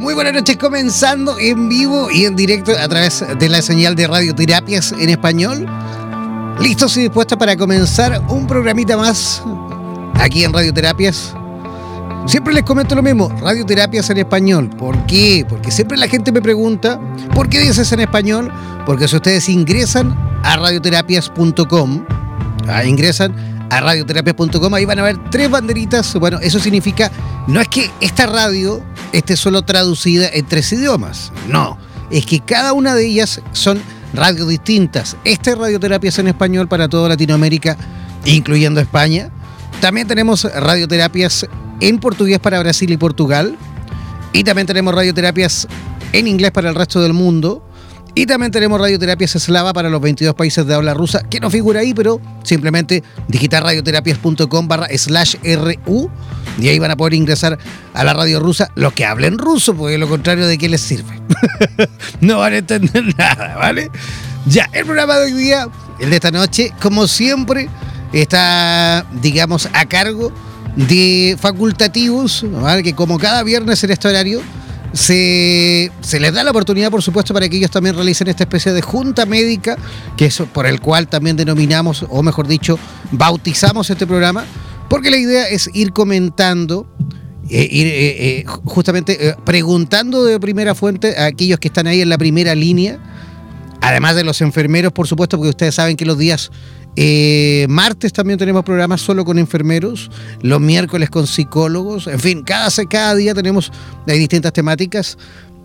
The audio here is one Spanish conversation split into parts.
Muy buenas noches, comenzando en vivo y en directo a través de la señal de radioterapias en español. Listos y dispuestos para comenzar un programita más aquí en Radioterapias. Siempre les comento lo mismo, radioterapias en español. ¿Por qué? Porque siempre la gente me pregunta, ¿por qué dices en español? Porque si ustedes ingresan a radioterapias.com, ah, ingresan a radioterapias.com, ahí van a ver tres banderitas. Bueno, eso significa, no es que esta radio esté solo traducida en tres idiomas, no, es que cada una de ellas son radios distintas. Esta es radioterapias en español para toda Latinoamérica, incluyendo España. También tenemos radioterapias en portugués para Brasil y Portugal. Y también tenemos radioterapias en inglés para el resto del mundo. Y también tenemos radioterapias eslava para los 22 países de habla rusa, que no figura ahí, pero simplemente digitar radioterapias.com barra slash RU y ahí van a poder ingresar a la radio rusa los que hablen ruso, porque lo contrario de qué les sirve. no van a entender nada, ¿vale? Ya, el programa de hoy día, el de esta noche, como siempre, está, digamos, a cargo de facultativos, que como cada viernes en este horario, se, les da la oportunidad, por supuesto, para que ellos también realicen esta especie de junta médica, que es por el cual también denominamos, o mejor dicho, bautizamos este programa, porque la idea es ir comentando, eh, ir eh, eh, justamente preguntando de primera fuente a aquellos que están ahí en la primera línea, además de los enfermeros, por supuesto, porque ustedes saben que los días eh, martes también tenemos programas solo con enfermeros, los miércoles con psicólogos, en fin, cada, cada día tenemos distintas temáticas.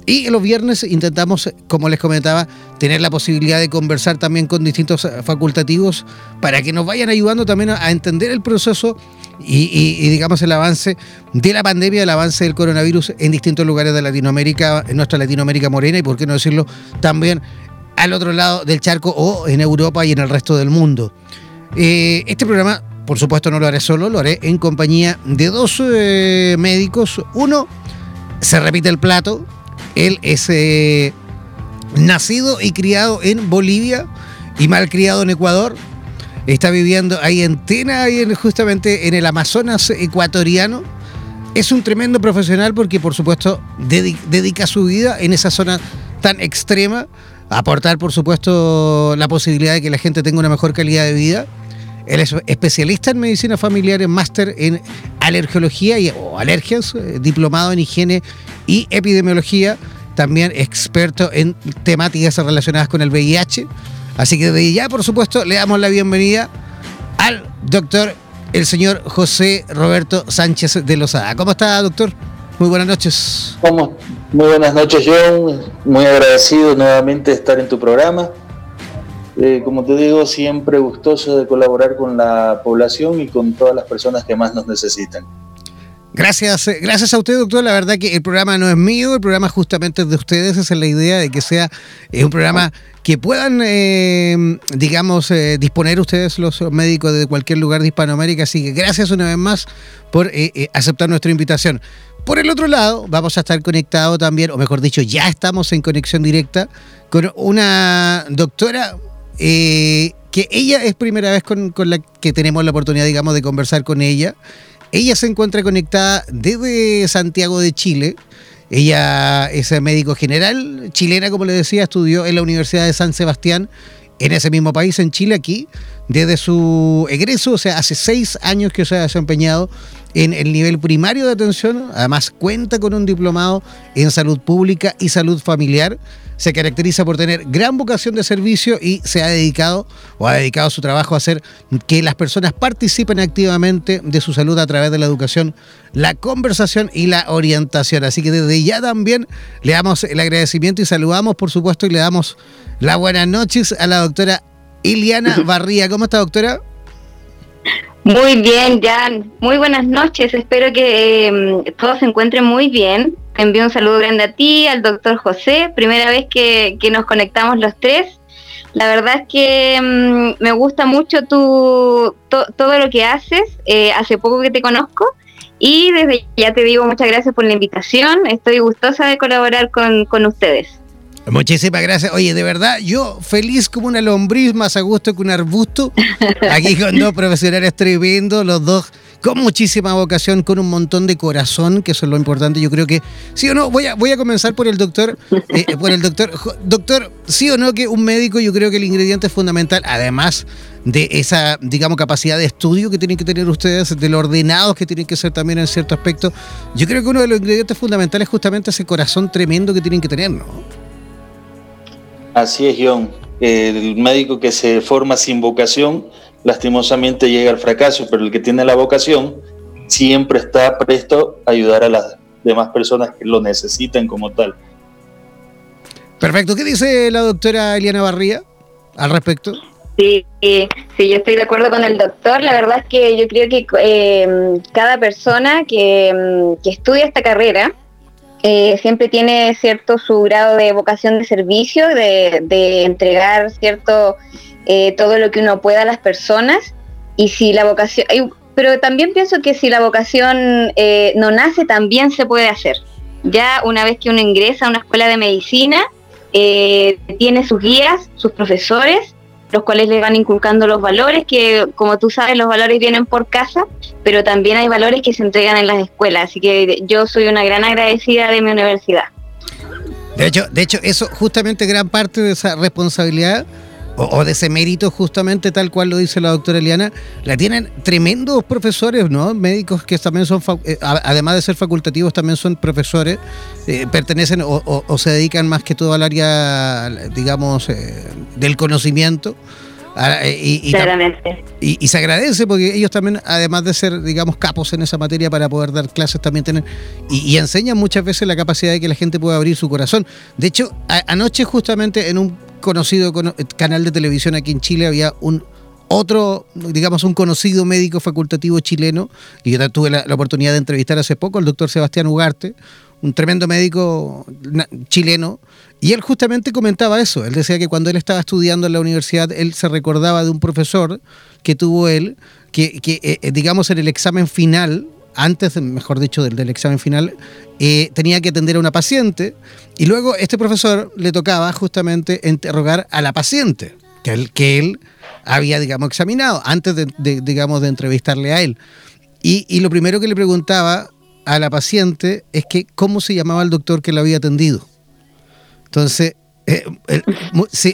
Y los viernes intentamos, como les comentaba, tener la posibilidad de conversar también con distintos facultativos para que nos vayan ayudando también a entender el proceso y, y, digamos el avance de la pandemia, el avance del coronavirus en distintos lugares de Latinoamérica, en nuestra Latinoamérica morena y por qué no decirlo también al otro lado del charco o en Europa y en el resto del mundo. Eh, este programa, por supuesto, no lo haré solo, lo haré en compañía de dos eh, médicos. Uno, se repite el plato, él es eh, nacido y criado en Bolivia y mal criado en Ecuador. Está viviendo ahí en Tena, justamente en el Amazonas ecuatoriano. Es un tremendo profesional porque, por supuesto, dedica su vida en esa zona tan extrema aportar, por supuesto, la posibilidad de que la gente tenga una mejor calidad de vida. Él es especialista en medicina familiar, en máster en alergiología y, alergias, eh, diplomado en higiene y epidemiología, también experto en temáticas relacionadas con el VIH. Así que desde ya, por supuesto, le damos la bienvenida al doctor, el señor José Roberto Sánchez de Lozada. ¿Cómo está, doctor? Muy buenas noches. ¿Cómo? Muy buenas noches, John. Muy agradecido nuevamente de estar en tu programa. Eh, como te digo, siempre gustoso de colaborar con la población y con todas las personas que más nos necesitan. Gracias, eh, gracias a usted, doctor. La verdad que el programa no es mío, el programa justamente es de ustedes. Esa es la idea de que sea eh, un programa que puedan, eh, digamos, disponer ustedes los médicos de cualquier lugar de Hispanoamérica. Así que gracias una vez más por aceptar nuestra invitación. Por el otro lado, vamos a estar conectados también, o mejor dicho, ya estamos en conexión directa con una doctora que ella es primera vez con, con la que tenemos la oportunidad, digamos, de conversar con ella. Ella se encuentra conectada desde Santiago de Chile. Ella es médico general, chilena, como le decía, estudió en la Universidad de San Sebastián, en ese mismo país, en Chile, aquí, desde su egreso, o sea, hace seis años que se ha desempeñado en el nivel primario de atención, además cuenta con un diplomado en salud pública y salud familiar se caracteriza por tener gran vocación de servicio y se ha dedicado o ha dedicado su trabajo a hacer que las personas participen activamente de su salud a través de la educación, la conversación y la orientación. Así que desde ya también le damos el agradecimiento y saludamos, por supuesto, y le damos las buenas noches a la doctora Iliana Barría. ¿Cómo está, doctora? Muy bien, Jan. Muy buenas noches. Espero que em, todos se encuentren muy bien. Te envío un saludo grande a ti, al doctor José. Primera vez que, nos conectamos los tres. La verdad es que em, me gusta mucho tu, todo lo que haces. Eh, hace poco que te conozco. Y desde ya te digo muchas gracias por la invitación. Estoy gustosa de colaborar con, con ustedes. Muchísimas gracias. Oye, de verdad, yo feliz como una lombriz, más a gusto que un arbusto. Aquí con dos profesionales tremendos, los dos con muchísima vocación, con un montón de corazón, que eso es lo importante. Yo creo que, sí o no, voy a, voy a comenzar por el doctor, eh, por el doctor. Doctor, sí o no que un médico, yo creo que el ingrediente es fundamental, además de esa, digamos, capacidad de estudio que tienen que tener ustedes, de lo ordenados que tienen que ser también en cierto aspecto. Yo creo que uno de los ingredientes fundamentales es justamente ese corazón tremendo que tienen que tener, ¿no? Así es, John. El médico que se forma sin vocación, lastimosamente llega al fracaso, pero el que tiene la vocación siempre está presto a ayudar a las demás personas que lo necesiten como tal. Perfecto. ¿Qué dice la doctora Eliana Barría al respecto? Sí, sí, yo estoy de acuerdo con el doctor. La verdad es que yo creo que eh, cada persona que, que estudia esta carrera eh, siempre tiene cierto su grado de vocación de servicio, de, entregar cierto eh, todo lo que uno pueda a las personas. Y si la vocación, pero también pienso que si la vocación eh, no nace, también se puede hacer. Ya una vez que uno ingresa a una escuela de medicina, tiene sus guías, sus profesores, los cuales le van inculcando los valores, que como tú sabes, los valores vienen por casa, pero también hay valores que se entregan en las escuelas. Así que yo soy una gran agradecida de mi universidad. De hecho, de hecho, eso justamente gran parte de esa responsabilidad o, de ese mérito justamente tal cual lo dice la doctora Eliana, la tienen tremendos profesores, ¿no? Médicos que también son, eh, además de ser facultativos, también son profesores, eh, pertenecen o, se dedican más que todo al área, digamos, eh, del conocimiento. Ah, y, y, se agradece porque ellos también, además de ser, digamos, capos en esa materia para poder dar clases, también tienen y, enseñan muchas veces la capacidad de que la gente pueda abrir su corazón. De hecho, anoche justamente en un conocido canal de televisión aquí en Chile había un otro, digamos, un conocido médico facultativo chileno, y yo tuve la, oportunidad de entrevistar hace poco, el doctor Sebastián Ugarte, un tremendo médico chileno, y él justamente comentaba eso. Él decía que cuando él estaba estudiando en la universidad, él se recordaba de un profesor que tuvo él, que, eh, eh, digamos, en el examen final, antes, mejor dicho, del, examen final, eh, tenía que atender a una paciente y luego este profesor le tocaba justamente interrogar a la paciente, que él, que él había, digamos, examinado antes de, digamos, de entrevistarle a él. Y, lo primero que le preguntaba a la paciente es que cómo se llamaba el doctor que la había atendido. Entonces, eh,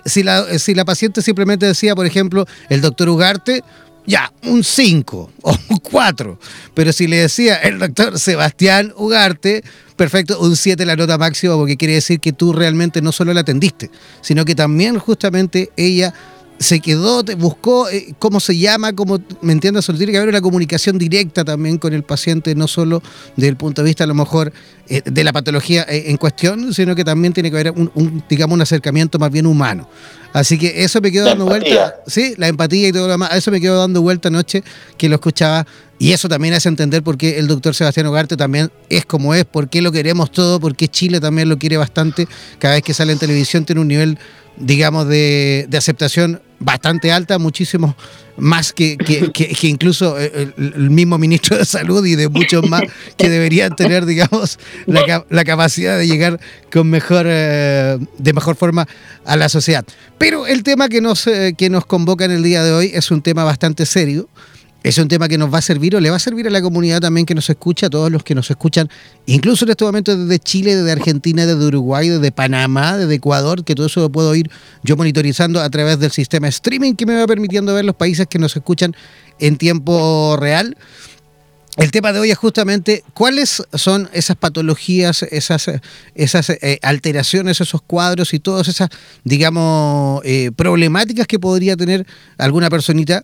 si, la, si la paciente simplemente decía, por ejemplo, el doctor Ugarte, ya, un 5 o un 4. Pero si le decía el doctor Sebastián Ugarte, perfecto, un 7 la nota máxima, porque quiere decir que tú realmente no solo la atendiste, sino que también justamente ella se quedó, buscó eh, cómo se llama, cómo, ¿me entiendes? tiene que haber una comunicación directa también con el paciente, no solo desde el punto de vista a lo mejor eh, de la patología eh, en cuestión, sino que también tiene que haber un, digamos, un acercamiento más bien humano. Así que eso me quedó dando vuelta, sí, la empatía y todo lo demás, eso me quedó dando vuelta anoche que lo escuchaba y eso también hace entender por qué el doctor Sebastián Ugarte también es como es, por qué lo queremos todo, por qué Chile también lo quiere bastante, cada vez que sale en televisión tiene un nivel digamos, de, aceptación bastante alta, muchísimo más que, que, incluso el, mismo ministro de Salud y de muchos más que deberían tener, digamos, la, capacidad de llegar con mejor, eh, de mejor forma a la sociedad. Pero el tema que nos, eh, que nos convoca en el día de hoy es un tema bastante serio es un tema que nos va a servir o le va a servir a la comunidad también que nos escucha, a todos los que nos escuchan, incluso en este momento desde Chile, desde Argentina, desde Uruguay, desde Panamá, desde Ecuador, que todo eso lo puedo ir yo monitorizando a través del sistema streaming que me va permitiendo ver los países que nos escuchan en tiempo real. El tema de hoy es justamente cuáles son esas patologías, esas, esas eh, alteraciones, esos cuadros y todas esas, digamos, eh, problemáticas que podría tener alguna personita,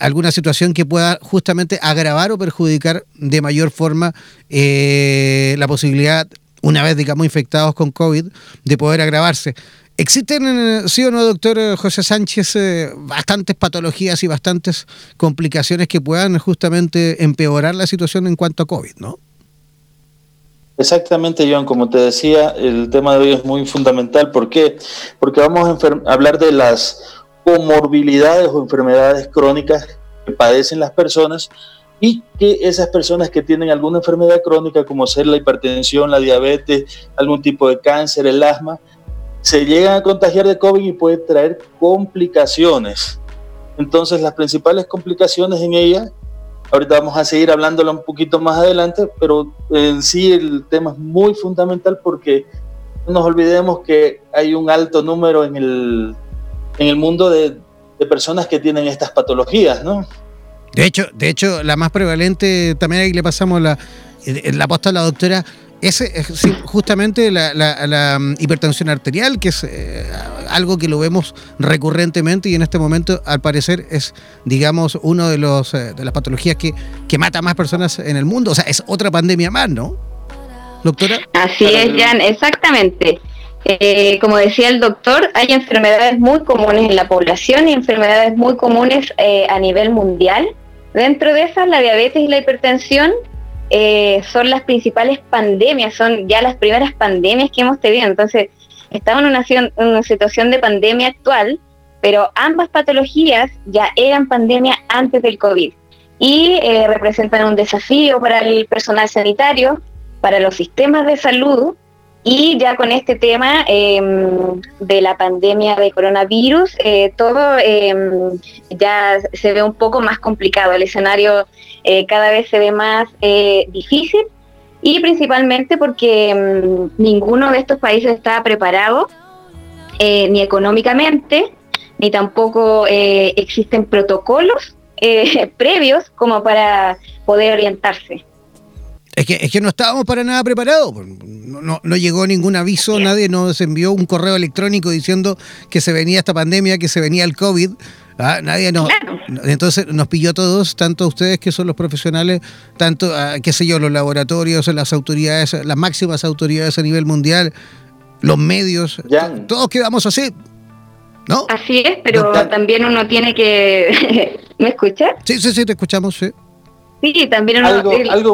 alguna situación que pueda justamente agravar o perjudicar de mayor forma eh, la posibilidad, una vez, digamos, infectados con COVID, de poder agravarse. ¿Existen, eh, sí o no, doctor eh, José Sánchez, eh, bastantes patologías y bastantes complicaciones que puedan justamente empeorar la situación en cuanto a COVID, no? Exactamente, John. Como te decía, el tema de hoy es muy fundamental. ¿Por qué? Porque vamos a hablar de las comorbilidades o enfermedades crónicas que padecen las personas y que esas personas que tienen alguna enfermedad crónica, como ser la hipertensión, la diabetes, algún tipo de cáncer, el asma, se llegan a contagiar de COVID y puede traer complicaciones. Entonces, las principales complicaciones en ella, ahorita vamos a seguir hablándolo un poquito más adelante, pero en sí el tema es muy fundamental porque no nos olvidemos que hay un alto número en el, en el mundo de, de personas que tienen estas patologías, ¿no? De hecho, de hecho, la más prevalente, también ahí le pasamos la, la posta a la doctora, es, justamente la, mm, hipertensión arterial, que es eh, algo que lo vemos recurrentemente y en este momento, al parecer, es, digamos, uno de, los, eh, de las patologías que, que mata más personas en el mundo. O sea, es otra pandemia más, ¿no? Doctora. Así es, Jan, exactamente. Eh, como decía el doctor, hay enfermedades muy comunes en la población y enfermedades muy comunes a nivel mundial. Dentro de esas, la diabetes y la hipertensión eh, son las principales pandemias, son ya las primeras pandemias que hemos tenido. Entonces, estamos en una, situación de pandemia actual, pero ambas patologías ya eran pandemia antes del COVID y eh, representan un desafío para el personal sanitario, para los sistemas de salud y ya con este tema em, de la pandemia de coronavirus, eh, todo em, ya se ve un poco más complicado. El escenario eh, cada vez se ve más eh, difícil y principalmente porque em, ninguno de estos países está preparado ni económicamente, ni tampoco existen protocolos previos como para poder orientarse. Es que, es que no estábamos para nada preparados. No, no, llegó ningún aviso, nadie nos envió un correo electrónico diciendo que se venía esta pandemia, que se venía el COVID. ¿ah? Nadie nos. Entonces nos pilló a todos, tanto a ustedes que son los profesionales, tanto, a, qué sé yo, los laboratorios, las autoridades, las máximas autoridades a nivel mundial, los medios. Todos quedamos así. ¿No? Así es, pero también uno tiene que. ¿Me escucha? Sí, sí, sí, te escuchamos, sí. Sí, también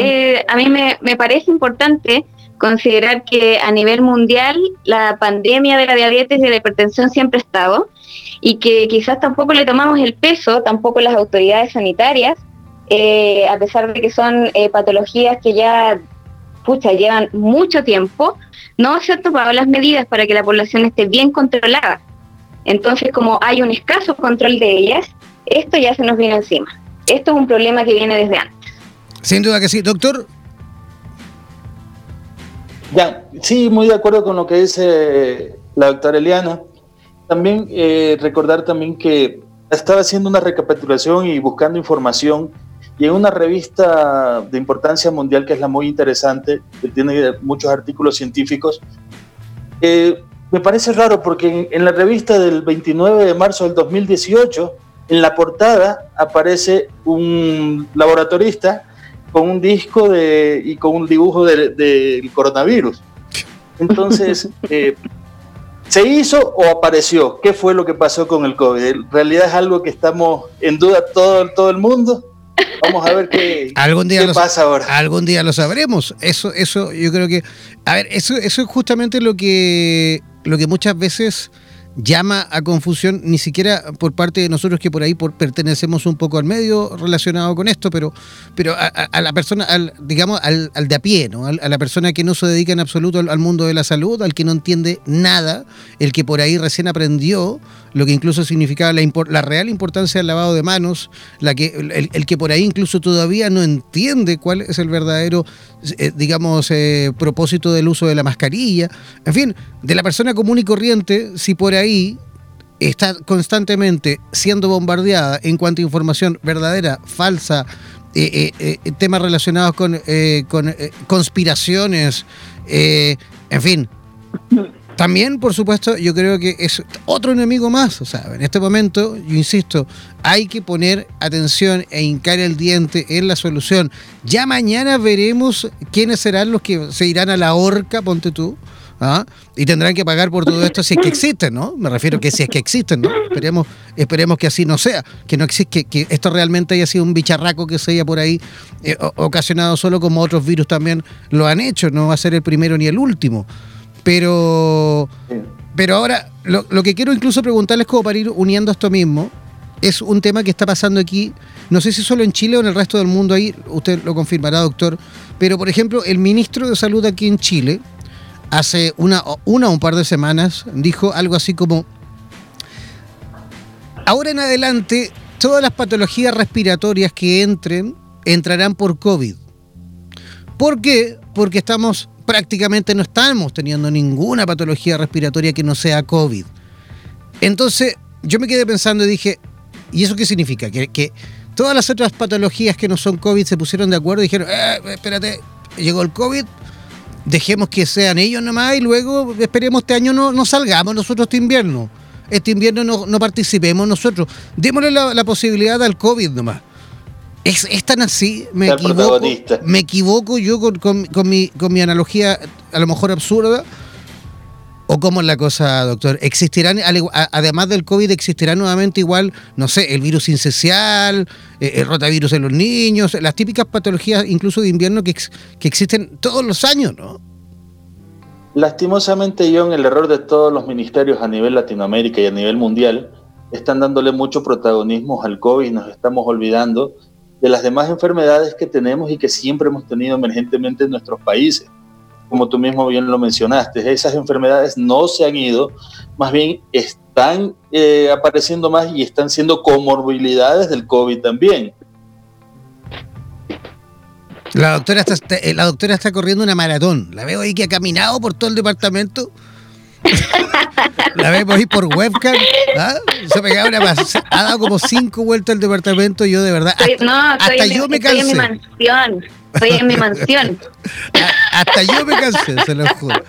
eh, a mí me, me, parece importante considerar que a nivel mundial la pandemia de la diabetes y de la hipertensión siempre ha estado y que quizás tampoco le tomamos el peso, tampoco las autoridades sanitarias, eh, a pesar de que son eh, patologías que ya pucha, llevan mucho tiempo, no se han tomado las medidas para que la población esté bien controlada. Entonces, como hay un escaso control de ellas, esto ya se nos viene encima. Esto es un problema que viene desde antes. Sin duda que sí. Doctor. Ya, sí, muy de acuerdo con lo que dice la doctora Eliana. También eh, recordar también que estaba haciendo una recapitulación y buscando información y en una revista de importancia mundial que es la muy interesante, que tiene muchos artículos científicos, eh, me parece raro porque en, la revista del 29 de marzo del 2018, en la portada aparece un laboratorista con un disco de, y con un dibujo del coronavirus. Entonces, eh, ¿se hizo o apareció? ¿Qué fue lo que pasó con el COVID? ¿En realidad es algo que estamos en duda todo, todo el mundo? Vamos a ver qué, ¿Algún día qué pasa ahora. Algún día lo sabremos. Eso, eso, yo creo que. A ver, eso, eso es justamente lo que, lo que muchas veces llama a confusión, ni siquiera por parte de nosotros que por ahí pertenecemos un poco al medio relacionado con esto, pero, pero a, la persona, al, digamos, al, de a pie, ¿no? a la persona que no se dedica en absoluto al, mundo de la salud, al que no entiende nada, el que por ahí recién aprendió lo que incluso significaba la, la real importancia del lavado de manos, la que, el, que por ahí incluso todavía no entiende cuál es el verdadero, eh, digamos, eh, propósito del uso de la mascarilla, en fin, de la persona común y corriente, si por ahí está constantemente siendo bombardeada en cuanto a información verdadera, falsa, eh, temas relacionados con, con conspiraciones, en fin, también, por supuesto, yo creo que es otro enemigo más. O sea, en este momento, yo insisto, hay que poner atención e hincar el diente en la solución. Ya mañana veremos quiénes serán los que se irán a la horca, ponte tú. ¿ah? Y tendrán que pagar por todo esto si es que existen, ¿no? Me refiero que si es que existen, ¿no? Esperemos, esperemos que así no sea, que no existe, que, esto realmente haya sido un bicharraco que se haya por ahí eh, ocasionado solo como otros virus también lo han hecho, no va a ser el primero ni el último. Pero, pero ahora, lo, que quiero incluso preguntarles como para ir uniendo esto mismo, es un tema que está pasando aquí, no sé si solo en Chile o en el resto del mundo ahí, usted lo confirmará, doctor, pero por ejemplo, el ministro de Salud aquí en Chile, hace una, una o un par de semanas, dijo algo así como, ahora en adelante, todas las patologías respiratorias que entren, entrarán por COVID. ¿Por qué? Porque estamos prácticamente no estamos teniendo ninguna patología respiratoria que no sea COVID. Entonces, yo me quedé pensando y dije, ¿y eso qué significa? Que, todas las otras patologías que no son COVID se pusieron de acuerdo y dijeron, eh, espérate, llegó el COVID, dejemos que sean ellos nomás y luego esperemos este año no, no salgamos nosotros este invierno. Este invierno no, participemos nosotros. Démosle la posibilidad al COVID nomás. Es, tan así, me equivoco, me equivoco yo con, mi, con mi analogía a lo mejor absurda. ¿O cómo es la cosa, doctor? ¿Existirán, además del COVID, existirá nuevamente igual, no sé, el virus incencial, eh, el rotavirus en los niños, las típicas patologías incluso de invierno que, que existen todos los años, ¿no? Lastimosamente, John, el error de todos los ministerios a nivel Latinoamérica y a nivel mundial están dándole mucho protagonismo al COVID y nos estamos olvidando de las demás enfermedades que tenemos y que siempre hemos tenido emergentemente en nuestros países. Como tú mismo bien lo mencionaste, esas enfermedades no se han ido, más bien están eh, apareciendo más y están siendo comorbilidades del COVID también. La doctora está, eh, la doctora está corriendo una maratón. La veo ahí que ha caminado por todo el departamento la vemos ahí por webcam. ¿ah? Se una ha dado como cinco vueltas al departamento. Yo de verdad. Hasta, no, hasta yo me cansé. Estoy en mi mansión. Estoy en mi mansión. hasta yo me cansé, se lo juro.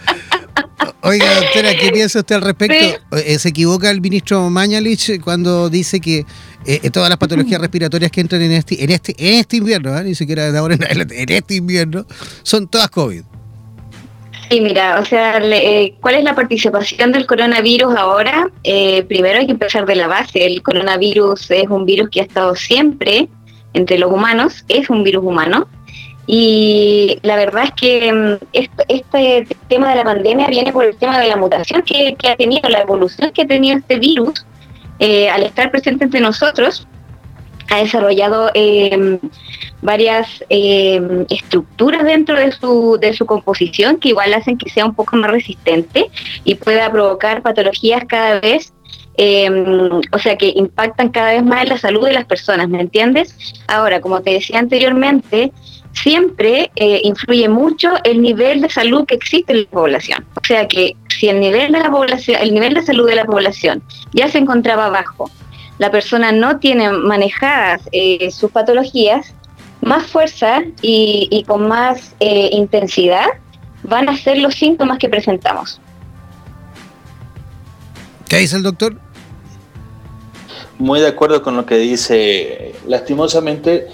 Oiga, doctora, ¿qué piensa usted al respecto? Eh, ¿Se equivoca el ministro Mañalich cuando dice que eh, todas las patologías respiratorias que entran en este, en este, en este invierno, ¿ah? ni siquiera de ahora en en este invierno, son todas COVID? Sí, mira, o sea, eh, ¿cuál es la participación del coronavirus ahora? Eh, primero hay que empezar de la base. El coronavirus es un virus que ha estado siempre entre los humanos, es un virus humano. Y la verdad es que mm, este, tema de la pandemia viene por el tema de la mutación que, ha tenido, la evolución que ha tenido este virus eh, al estar presente entre nosotros. Ha desarrollado varias eh, estructuras dentro de su, de su composición que igual hacen que sea un poco más resistente y pueda provocar patologías cada vez, em, o sea, que impactan cada vez más en la salud de las personas, ¿me entiendes? Ahora, como te decía anteriormente, siempre eh, influye mucho el nivel de salud que existe en la población. O sea que si el nivel de la población, el nivel de salud de la población ya se encontraba bajo, la persona no tiene manejadas eh, sus patologías, más fuerza y, con más eh, intensidad van a ser los síntomas que presentamos. ¿Qué dice el doctor? Muy de acuerdo con lo que dice. Lastimosamente,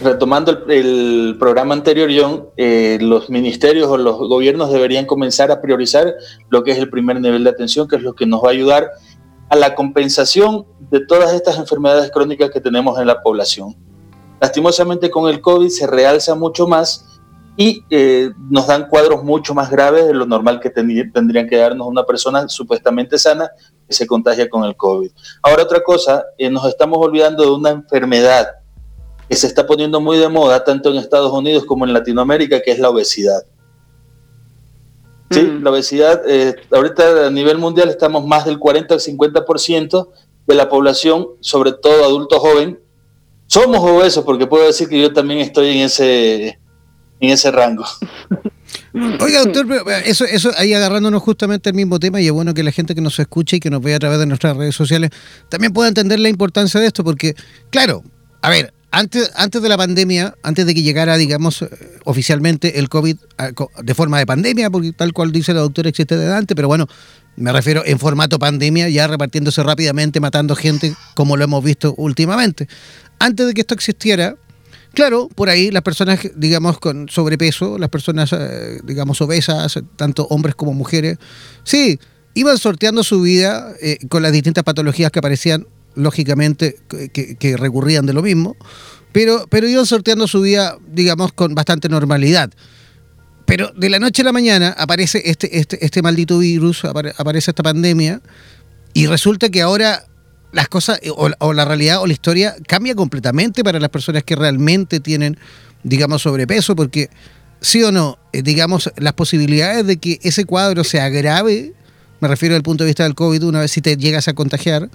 retomando el, programa anterior, John, eh, los ministerios o los gobiernos deberían comenzar a priorizar lo que es el primer nivel de atención, que es lo que nos va a ayudar a la compensación de todas estas enfermedades crónicas que tenemos en la población. Lastimosamente con el COVID se realza mucho más y eh, nos dan cuadros mucho más graves de lo normal que tendrían que darnos una persona supuestamente sana que se contagia con el COVID. Ahora otra cosa, eh, nos estamos olvidando de una enfermedad que se está poniendo muy de moda tanto en Estados Unidos como en Latinoamérica, que es la obesidad. Sí, mm. la obesidad, eh, ahorita a nivel mundial estamos más del 40 al 50% de la población, sobre todo adulto joven. Somos obesos, porque puedo decir que yo también estoy en ese, en ese rango. Oiga, doctor, eso, eso ahí agarrándonos justamente al mismo tema, y es bueno que la gente que nos escuche y que nos vea a través de nuestras redes sociales también pueda entender la importancia de esto, porque, claro, a ver, antes, antes de la pandemia, antes de que llegara, digamos, eh, oficialmente el COVID de forma de pandemia, porque tal cual dice la doctora existe de antes, pero bueno, me refiero en formato pandemia, ya repartiéndose rápidamente, matando gente, como lo hemos visto últimamente. Antes de que esto existiera, Claro, por ahí las personas, digamos, con sobrepeso, las personas, eh, digamos, obesas, tanto hombres como mujeres, sí, iban sorteando su vida eh, con las distintas patologías que aparecían, lógicamente, que, recurrían de lo mismo, pero, pero iban sorteando su vida, digamos, con bastante normalidad. Pero de la noche a la mañana aparece este, este, este maldito virus, aparece esta pandemia, y resulta que ahora las cosas eh, o, la realidad o la historia cambia completamente para las personas que realmente tienen, digamos, sobrepeso, porque sí o no, eh, digamos, las posibilidades de que ese cuadro se agrave, me refiero al punto de vista del COVID, una vez si te llegas a contagiar,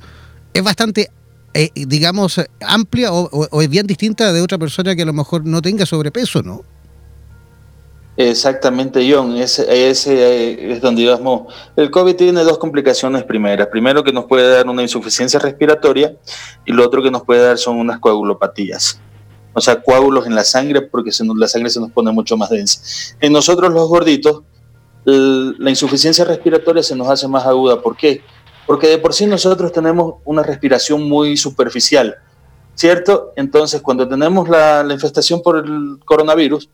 es bastante, eh, digamos, amplia o es bien distinta de otra persona que a lo mejor no tenga sobrepeso, ¿no? Exactamente, John. Ese, ese es donde digamos, el COVID tiene dos complicaciones primeras. Primero que nos puede dar una insuficiencia respiratoria y lo otro que nos puede dar son unas coagulopatías. O sea, coágulos en la sangre porque se la sangre se nos pone mucho más densa. En nosotros los gorditos, la insuficiencia respiratoria se nos hace más aguda. ¿Por qué? Porque de por sí nosotros tenemos una respiración muy superficial, ¿cierto? Entonces, cuando tenemos la, la infestación por el coronavirus,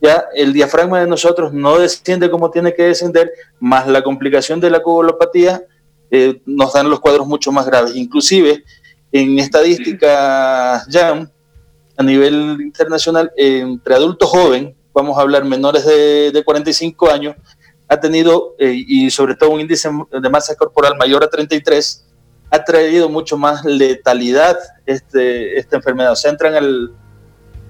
ya el diafragma de nosotros no desciende como tiene que descender, más la complicación de la cubulopatía eh, nos dan los cuadros mucho más graves. Inclusive en estadística ya a nivel internacional, entre adultos jóvenes, vamos a hablar menores de, 45 años, ha tenido, eh, y sobre todo un índice de masa corporal mayor a 33, ha traído mucho más letalidad este, esta enfermedad. O sea, entran al,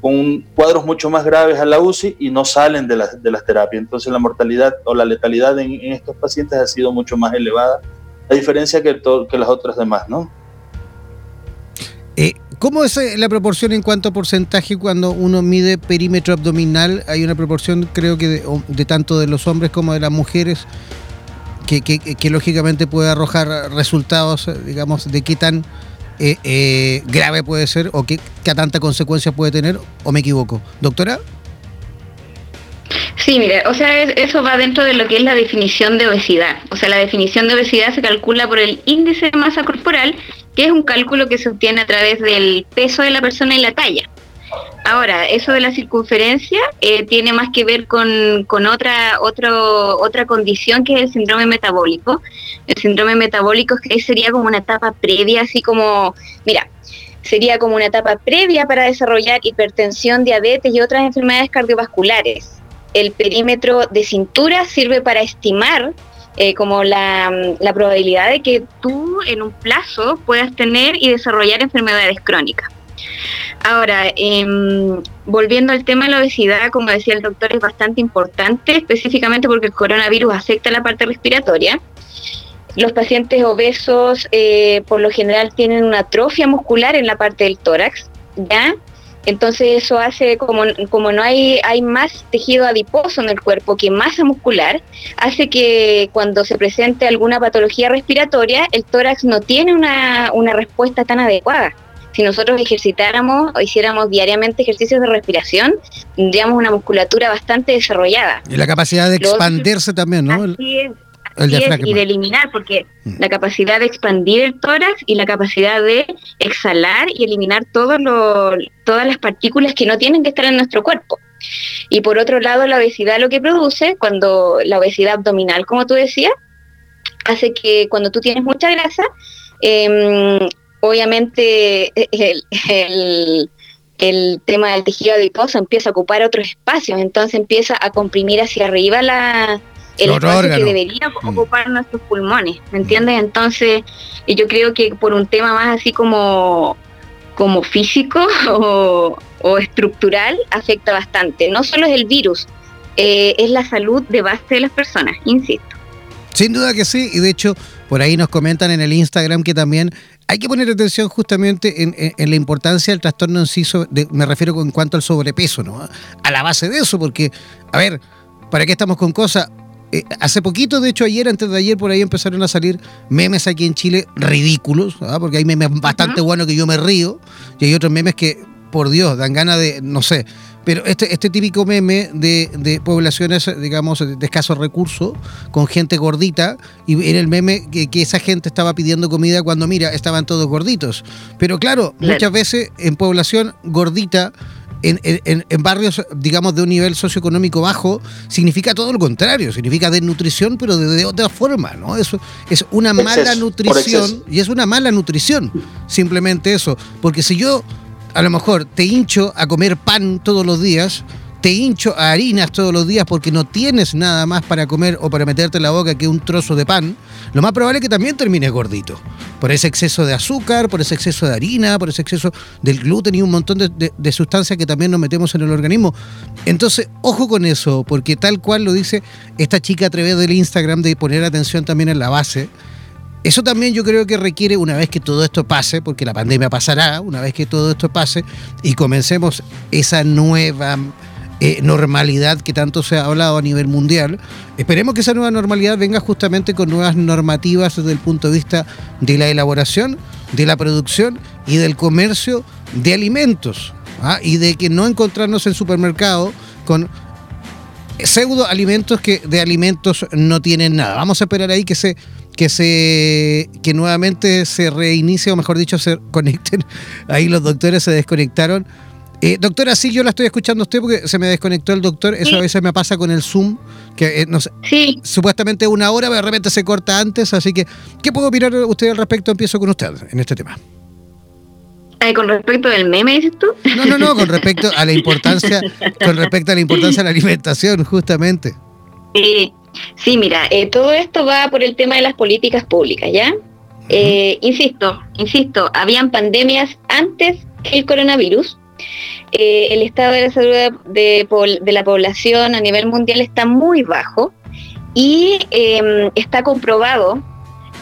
con cuadros mucho más graves a la UCI y no salen de, las de las terapias. Entonces la mortalidad o la letalidad en, estos pacientes ha sido mucho más elevada, a diferencia que, que las otras demás, ¿no? Eh, ¿Cómo es eh, la proporción en cuanto a porcentaje cuando uno mide perímetro abdominal? Hay una proporción, creo que de, tanto de los hombres como de las mujeres, que, que, lógicamente puede arrojar resultados, digamos, de qué tan eh, eh, grave puede ser o qué, qué tanta consecuencia puede tener, o me equivoco. Doctora. Sí, mire, o sea, eso va dentro de lo que es la definición de obesidad. O sea, la definición de obesidad se calcula por el índice de masa corporal, que es un cálculo que se obtiene a través del peso de la persona y la talla. Ahora, eso de la circunferencia eh, tiene más que ver con, otra, otro, otra condición que es el síndrome metabólico. El síndrome metabólico que sería como una etapa previa, así como, mira, sería como una etapa previa para desarrollar hipertensión, diabetes y otras enfermedades cardiovasculares. El perímetro de cintura sirve para estimar eh, como la, la probabilidad de que tú en un plazo puedas tener y desarrollar enfermedades crónicas. Ahora, em, volviendo al tema de la obesidad, como decía el doctor, es bastante importante, específicamente porque el coronavirus afecta la parte respiratoria. Los pacientes obesos eh, por lo general tienen una atrofia muscular en la parte del tórax, ¿ya? Entonces eso hace, como, como no hay, hay más tejido adiposo en el cuerpo que masa muscular, hace que cuando se presente alguna patología respiratoria, el tórax no tiene una, una respuesta tan adecuada si nosotros ejercitáramos o hiciéramos diariamente ejercicios de respiración, tendríamos una musculatura bastante desarrollada. Y la capacidad de expandirse también, ¿no? Así es, y de eliminar, porque mm. la capacidad de expandir el tórax y la capacidad de exhalar y eliminar todos todas las partículas que no tienen que estar en nuestro cuerpo. Y por otro lado, la obesidad lo que produce, cuando la obesidad abdominal, como tú decías, hace que cuando tú tienes mucha grasa, em, obviamente el, el, tema del tejido adiposo empieza a ocupar otros espacios, entonces empieza a comprimir hacia arriba la, el espacio que debería mm. ocupar nuestros pulmones, ¿me entiendes? Entonces, yo creo que por un tema más así como, como físico o, estructural, afecta bastante. No solo es el virus, eh, es la salud de base de las personas, insisto. Sin duda que sí, y de hecho, por ahí nos comentan en el Instagram que también hay que poner atención justamente en, la importancia del trastorno en sí, me refiero en cuanto al sobrepeso, ¿no? A la base de eso, porque, a ver, ¿para qué estamos con cosas? Eh, hace poquito, de hecho ayer, antes de ayer, por ahí empezaron a salir memes aquí en Chile ridículos, ¿ah? porque hay memes bastante buenos que yo me río, y hay otros memes que, por Dios, dan ganas de, no sé, pero este, este típico meme de, poblaciones, digamos, de escasos recursos, con gente gordita, y era el meme que, esa gente estaba pidiendo comida cuando, mira, estaban todos gorditos. Pero claro, muchas veces en población gordita en, barrios, digamos, de un nivel socioeconómico bajo, significa todo lo contrario, significa desnutrición, pero de, otra forma, ¿no? Eso es una mala nutrición y es una mala nutrición, simplemente eso. Porque si yo, a lo mejor, te hincho a comer pan todos los días, te hincho a harinas todos los días porque no tienes nada más para comer o para meterte en la boca que un trozo de pan, lo más probable es que también termines gordito. Por ese exceso de azúcar, por ese exceso de harina, por ese exceso del gluten y un montón de, sustancias que también nos metemos en el organismo. Entonces, ojo con eso, porque tal cual lo dice esta chica a través del Instagram de poner atención también en la base. Eso también yo creo que requiere, una vez que todo esto pase, porque la pandemia pasará, una vez que todo esto pase y comencemos esa nueva eh, normalidad que tanto se ha hablado a nivel mundial. Esperemos que esa nueva normalidad venga justamente con nuevas normativas desde el punto de vista de la elaboración, de la producción y del comercio de alimentos. ¿ah? Y de que no encontrarnos en supermercado con pseudo alimentos que de alimentos no tienen nada. Vamos a esperar ahí que se que se que nuevamente se reinicie o mejor dicho se conecten. Ahí los doctores se desconectaron eh, doctora, sí, yo la estoy escuchando a usted porque se me desconectó el doctor. Eso a veces me pasa con el Zoom, que eh, no sé, sí. supuestamente una hora, pero de repente se corta antes. Así que, ¿qué puedo opinar usted al respecto? Empiezo con usted en este tema. ¿Con respecto del meme, dices tú? No, no, no, con respecto a la importancia, con respecto a la importancia de la alimentación, justamente. Sí, sí mira, eh, todo esto va por el tema de las políticas públicas, ¿ya? insisto, insisto, habían pandemias antes que el coronavirus eh, el estado de la salud de, la población a nivel mundial está muy bajo y em, está comprobado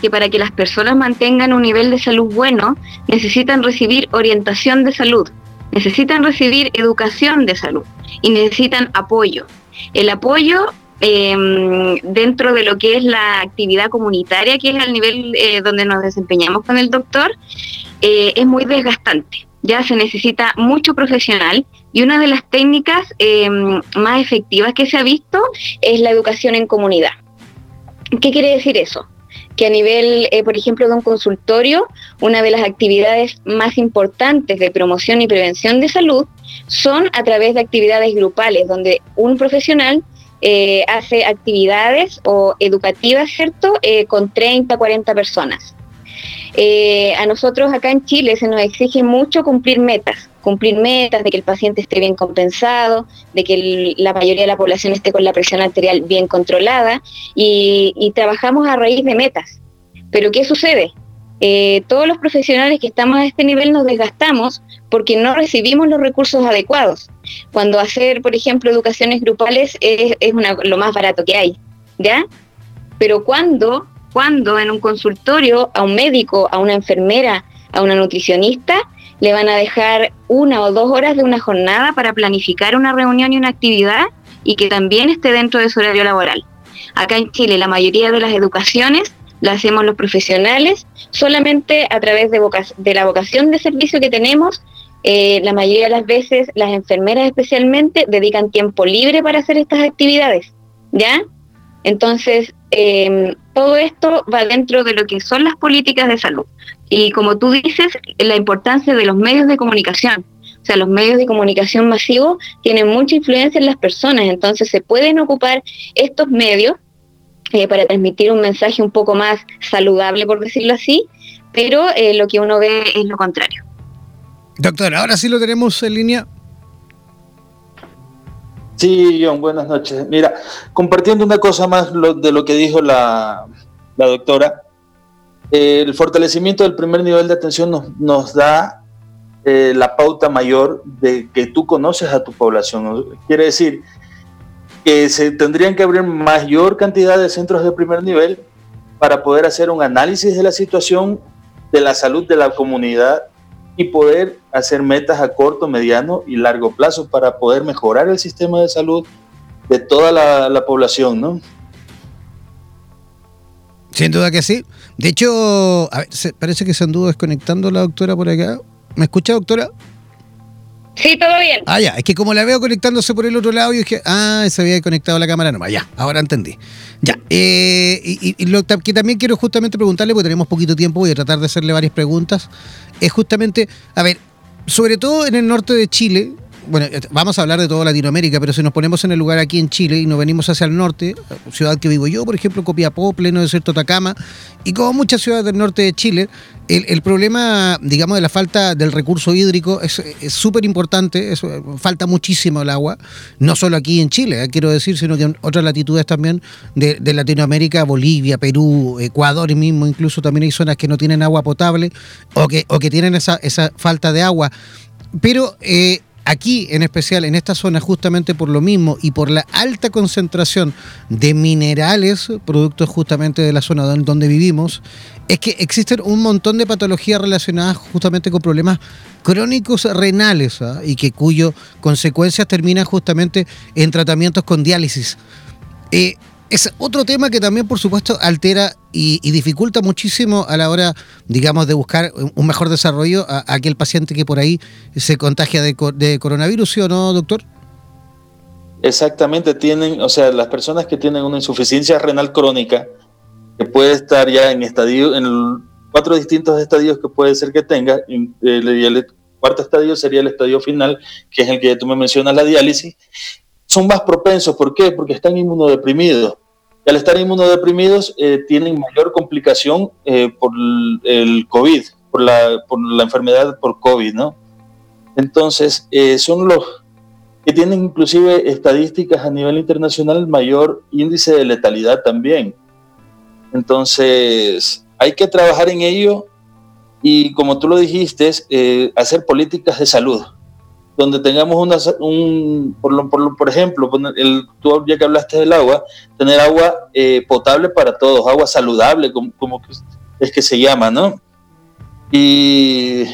que para que las personas mantengan un nivel de salud bueno necesitan recibir orientación de salud, necesitan recibir educación de salud y necesitan apoyo. El apoyo em, dentro de lo que es la actividad comunitaria, que es el nivel eh, donde nos desempeñamos con el doctor, eh, es muy desgastante ya se necesita mucho profesional y una de las técnicas eh, más efectivas que se ha visto es la educación en comunidad. ¿Qué quiere decir eso? Que a nivel, eh, por ejemplo, de un consultorio, una de las actividades más importantes de promoción y prevención de salud son a través de actividades grupales, donde un profesional eh, hace actividades o educativas, ¿cierto?, con 30, 40 personas. Eh, a nosotros acá en Chile se nos exige mucho cumplir metas, cumplir metas de que el paciente esté bien compensado, de que la mayoría de la población esté con la presión arterial bien controlada y, trabajamos a raíz de metas. Pero ¿qué sucede? Eh, todos los profesionales que estamos a este nivel nos desgastamos porque no recibimos los recursos adecuados. Cuando hacer, por ejemplo, educaciones grupales es, lo más barato que hay, ¿ya? Pero cuando cuando en un consultorio a un médico, a una enfermera, a una nutricionista, le van a dejar una o dos horas de una jornada para planificar una reunión y una actividad y que también esté dentro de su horario laboral. Acá en Chile la mayoría de las educaciones la hacemos los profesionales solamente a través de, la vocación de servicio que tenemos. Eh, la mayoría de las veces las enfermeras especialmente dedican tiempo libre para hacer estas actividades, ¿ya? Entonces, em, todo esto va dentro de lo que son las políticas de salud. Y como tú dices, la importancia de los medios de comunicación. O sea, los medios de comunicación masivos tienen mucha influencia en las personas, entonces se pueden ocupar estos medios eh, para transmitir un mensaje un poco más saludable, por decirlo así, pero eh, lo que uno ve es lo contrario. Doctor, ahora sí lo tenemos en línea. Sí, John, buenas noches. Mira, compartiendo una cosa más de lo que dijo la, doctora, eh, el fortalecimiento del primer nivel de atención nos, da eh, la pauta mayor de que tú conoces a tu población. Quiere decir que se tendrían que abrir mayor cantidad de centros de primer nivel para poder hacer un análisis de la situación de la salud de la comunidad y poder hacer metas a corto, mediano y largo plazo para poder mejorar el sistema de salud de toda la, población, ¿no? Sin duda que sí. De hecho, parece que se anduvo desconectando la doctora por acá. ¿Me escucha, doctora? Sí, todo bien. Ah, ya, es que como la veo conectándose por el otro lado, yo dije, ah, se había conectado la cámara nomás, ya, ahora entendí. Ya, eh, y, lo que también quiero justamente preguntarle, porque tenemos poquito tiempo, voy a tratar de hacerle varias preguntas, es justamente, a ver, sobre todo en el norte de Chile, bueno, eh, vamos a hablar de toda Latinoamérica, pero si nos ponemos en el lugar aquí en Chile y nos venimos hacia el norte, ciudad que vivo yo, por ejemplo, Copiapó, pleno desierto Atacama, y como muchas ciudades del norte de Chile, el, problema, digamos, de la falta del recurso hídrico es súper importante, falta muchísimo el agua, no solo aquí en Chile, eh, quiero decir, sino que en otras latitudes también de, Latinoamérica, Bolivia, Perú, Ecuador mismo, incluso también hay zonas que no tienen agua potable o que, o que tienen esa, esa falta de agua. Pero eh, Aquí, en especial, en esta zona, justamente por lo mismo y por la alta concentración de minerales, productos justamente de la zona donde vivimos, es que existen un montón de patologías relacionadas justamente con problemas crónicos renales ¿ah? y que cuyo consecuencias terminan justamente en tratamientos con diálisis. Eh, es otro tema que también, por supuesto, altera y, dificulta muchísimo a la hora, digamos, de buscar un mejor desarrollo a, aquel paciente que por ahí se contagia de, coronavirus, ¿sí o no, doctor? Exactamente, tienen, o sea, las personas que tienen una insuficiencia renal crónica, que puede estar ya en estadio, en cuatro distintos estadios que puede ser que tenga, y el cuarto estadio sería el estadio final, que es el que tú me mencionas, la diálisis, son más propensos. ¿Por qué? Porque están inmunodeprimidos. Y al estar inmunodeprimidos eh, tienen mayor complicación eh, por el COVID, por la, enfermedad por COVID, ¿no? Entonces, eh, son los que tienen inclusive estadísticas a nivel internacional mayor índice de letalidad también. Entonces, hay que trabajar en ello y, como tú lo dijiste, hacer políticas de salud donde tengamos una, un, por, por, por ejemplo, el, tú ya que hablaste del agua, tener agua eh, potable para todos, agua saludable, como, como es que se llama, ¿no? Y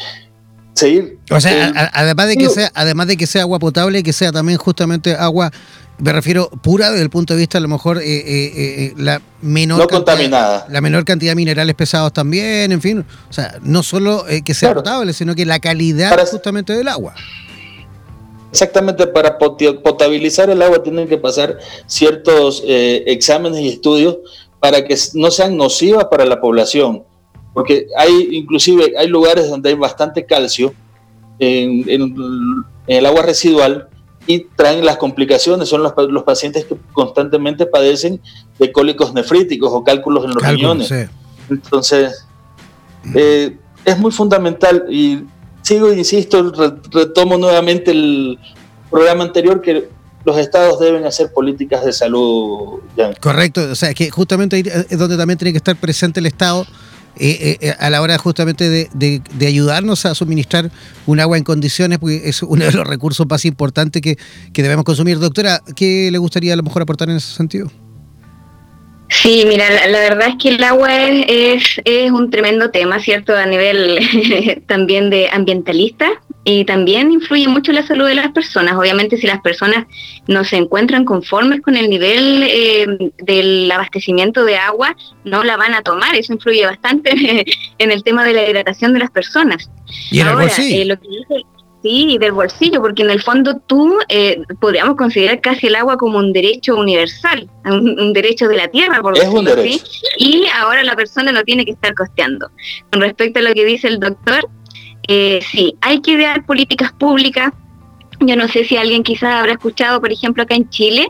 seguir. O sea, eh, además de que sea, además de que sea agua potable, que sea también justamente agua, me refiero pura desde el punto de vista a lo mejor eh, la menor no contaminada, la menor cantidad de minerales pesados también, en fin, o sea, no solo que sea potable, sino que la calidad justamente del agua. Exactamente, para potabilizar el agua tienen que pasar ciertos eh, exámenes y estudios para que no sean nocivas para la población, porque hay inclusive hay lugares donde hay bastante calcio en, el agua residual y traen las complicaciones, son los, los, pacientes que constantemente padecen de cólicos nefríticos o cálculos en los riñones. Entonces, eh, es muy fundamental y sigo, insisto, retomo nuevamente el programa anterior que los estados deben hacer políticas de salud. Correcto, o sea, que justamente ahí es donde también tiene que estar presente el Estado. Eh, eh, a la hora justamente de, ayudarnos a suministrar un agua en condiciones, porque es uno de los recursos más importantes que, que debemos consumir. Doctora, ¿qué le gustaría a lo mejor aportar en ese sentido? Sí, mira, la, verdad es que el agua es, es, un tremendo tema, ¿cierto? A nivel también de ambientalista y también influye mucho en la salud de las personas. Obviamente, si las personas no se encuentran conformes con el nivel eh, del abastecimiento de agua, no la van a tomar. Eso influye bastante en el tema de la hidratación de las personas. Y Ahora, eh, lo que dice sí, del bolsillo, porque en el fondo tú eh, podríamos considerar casi el agua como un derecho universal, un, derecho de la tierra, por decirlo así, y ahora la persona lo tiene que estar costeando. Con respecto a lo que dice el doctor, eh, sí, hay que idear políticas públicas. Yo no sé si alguien quizás habrá escuchado, por ejemplo, acá en Chile,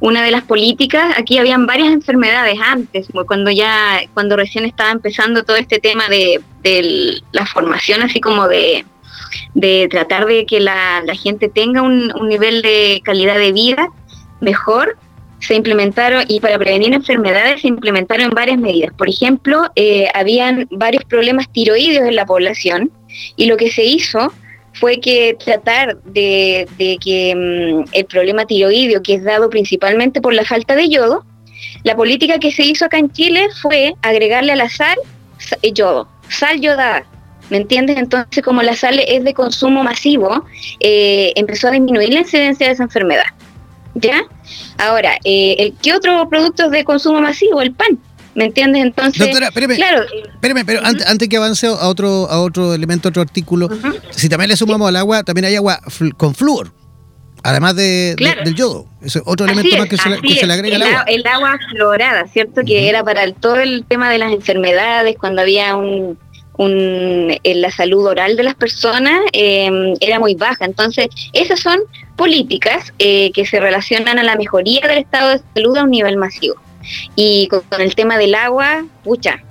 una de las políticas, aquí habían varias enfermedades antes, cuando ya, cuando recién estaba empezando todo este tema de, la formación, así como de, tratar de que la, gente tenga un, nivel de calidad de vida mejor, se implementaron, y para prevenir enfermedades se implementaron varias medidas. Por ejemplo, eh, habían varios problemas tiroideos en la población, y lo que se hizo fue que tratar de, que mm, el problema tiroideo, que es dado principalmente por la falta de yodo, la política que se hizo acá en Chile fue agregarle a la sal eh, yodo, sal yodada. ¿Me entiendes? Entonces, como la sal es de consumo masivo, eh, empezó a disminuir la incidencia de esa enfermedad. ¿Ya? Ahora, eh, el, ¿qué otro producto es de consumo masivo? El pan. ¿Me entiendes? Entonces, Doctora, espéreme, claro, espéreme, pero antes, que avance a otro, a otro elemento, otro artículo, si también le sumamos al agua, también hay agua con flúor. Además de, del yodo, es otro elemento más que, se, le agrega el, al agua. El agua florada, ¿cierto? Que era para todo el tema de las enfermedades, cuando había un, un, en la salud oral de las personas em, era muy baja. Entonces, esas son políticas eh, que se relacionan a la mejoría del estado de salud a un nivel masivo. Y con, el tema del agua, pucha,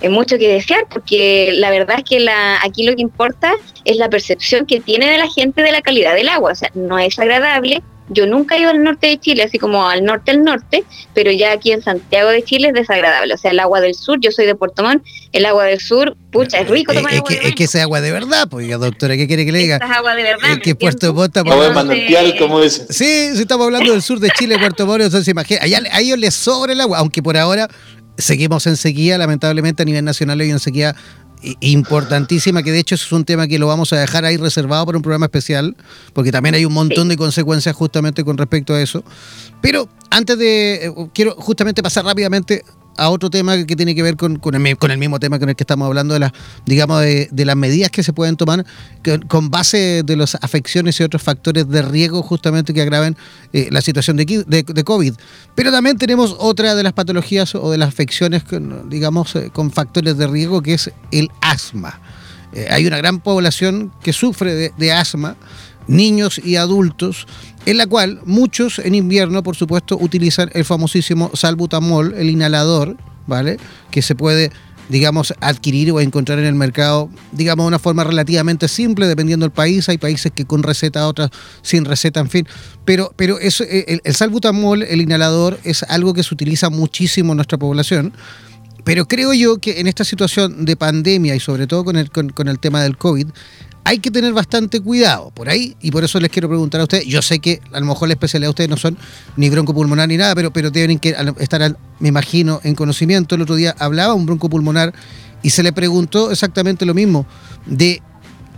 es mucho que desear, porque la verdad es que la, aquí lo que importa es la percepción que tiene de la gente de la calidad del agua. O sea, no es agradable. Yo nunca he ido al norte de Chile, así como al norte del norte, pero ya aquí en Santiago de Chile es desagradable. O sea, el agua del sur, yo soy de Puerto Montt, el agua del sur, pucha, es rico tomar es, agua que, Es que es agua de verdad, pues, doctora, ¿qué quiere que le diga? Es agua de verdad. Es que Puerto Montt... Agua de manantial, como dicen. Sí, si estamos hablando del sur de Chile, Puerto Montt, entonces imagínate, a ellos les sobra el agua, aunque por ahora seguimos en sequía, lamentablemente a nivel nacional hay una sequía importantísima, que de hecho es un tema que lo vamos a dejar ahí reservado para un programa especial, porque también hay un montón de consecuencias justamente con respecto a eso. Pero antes de, eh, quiero justamente pasar rápidamente a otro tema que tiene que ver con, con, el, con mismo tema con el que estamos hablando, de las, digamos, de, las medidas que se pueden tomar con base de las afecciones y otros factores de riesgo justamente que agraven eh, la situación de, de, COVID. Pero también tenemos otra de las patologías o de las afecciones, digamos, eh, con factores de riesgo, que es el asma. Eh, hay una gran población que sufre de asma, niños y adultos, en la cual muchos en invierno, por supuesto, utilizan el famosísimo salbutamol, el inhalador, ¿vale? Que se puede, digamos, adquirir o encontrar en el mercado, digamos, de una forma relativamente simple, dependiendo del país. Hay países que con receta, otras sin receta, en fin. Pero, pero eso, eh, el, salbutamol, el inhalador, es algo que se utiliza muchísimo en nuestra población. Pero creo yo que en esta situación de pandemia y sobre todo con el, con, con el tema del COVID, hay que tener bastante cuidado por ahí y por eso les quiero preguntar a ustedes. Yo sé que a lo mejor la especialidad de ustedes no son ni broncopulmonar ni nada, pero, pero tienen que estar, me imagino, en conocimiento. El otro día hablaba un broncopulmonar y se le preguntó exactamente lo mismo de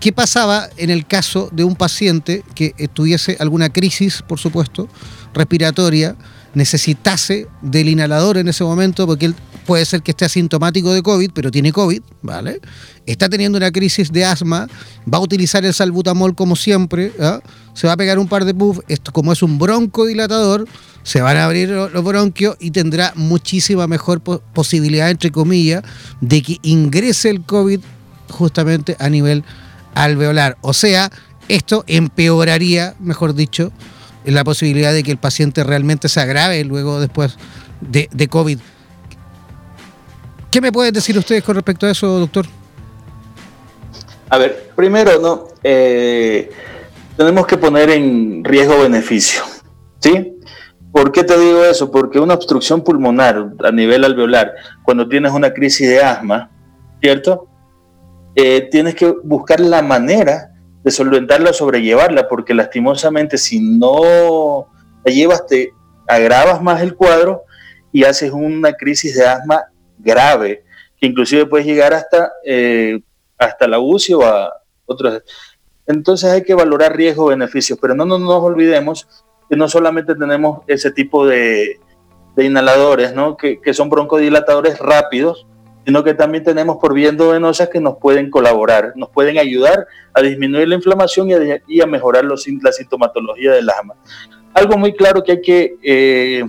qué pasaba en el caso de un paciente que tuviese alguna crisis, por supuesto, respiratoria, necesitase del inhalador en ese momento, porque él puede ser que esté asintomático de COVID, pero tiene COVID, ¿vale? Está teniendo una crisis de asma, va a utilizar el salbutamol como siempre, ¿ah? se va a pegar un par de puffs, esto como es un broncodilatador, se van a abrir los bronquios y tendrá muchísima mejor posibilidad, entre comillas, de que ingrese el COVID justamente a nivel alveolar. O sea, esto empeoraría, mejor dicho, la posibilidad de que el paciente realmente se agrave luego después de, de COVID. ¿Qué me pueden decir ustedes con respecto a eso, doctor? A ver, primero, ¿no? Eh, tenemos que poner en riesgo-beneficio, ¿sí? ¿Por qué te digo eso? Porque una obstrucción pulmonar a nivel alveolar, cuando tienes una crisis de asma, ¿cierto? Eh, tienes que buscar la manera de solventarla o sobrellevarla, porque lastimosamente si no la llevas te agravas más el cuadro y haces una crisis de asma grave, que inclusive puede llegar hasta, eh, hasta la UCI o a otros. Entonces hay que valorar riesgo-beneficios, pero no, nos olvidemos que no solamente tenemos ese tipo de, inhaladores, ¿no? que, son broncodilatadores rápidos, sino que también tenemos por vías venosas que nos pueden colaborar, nos pueden ayudar a disminuir la inflamación y a, mejorar los, la sintomatología del asma. Algo muy claro que hay que eh,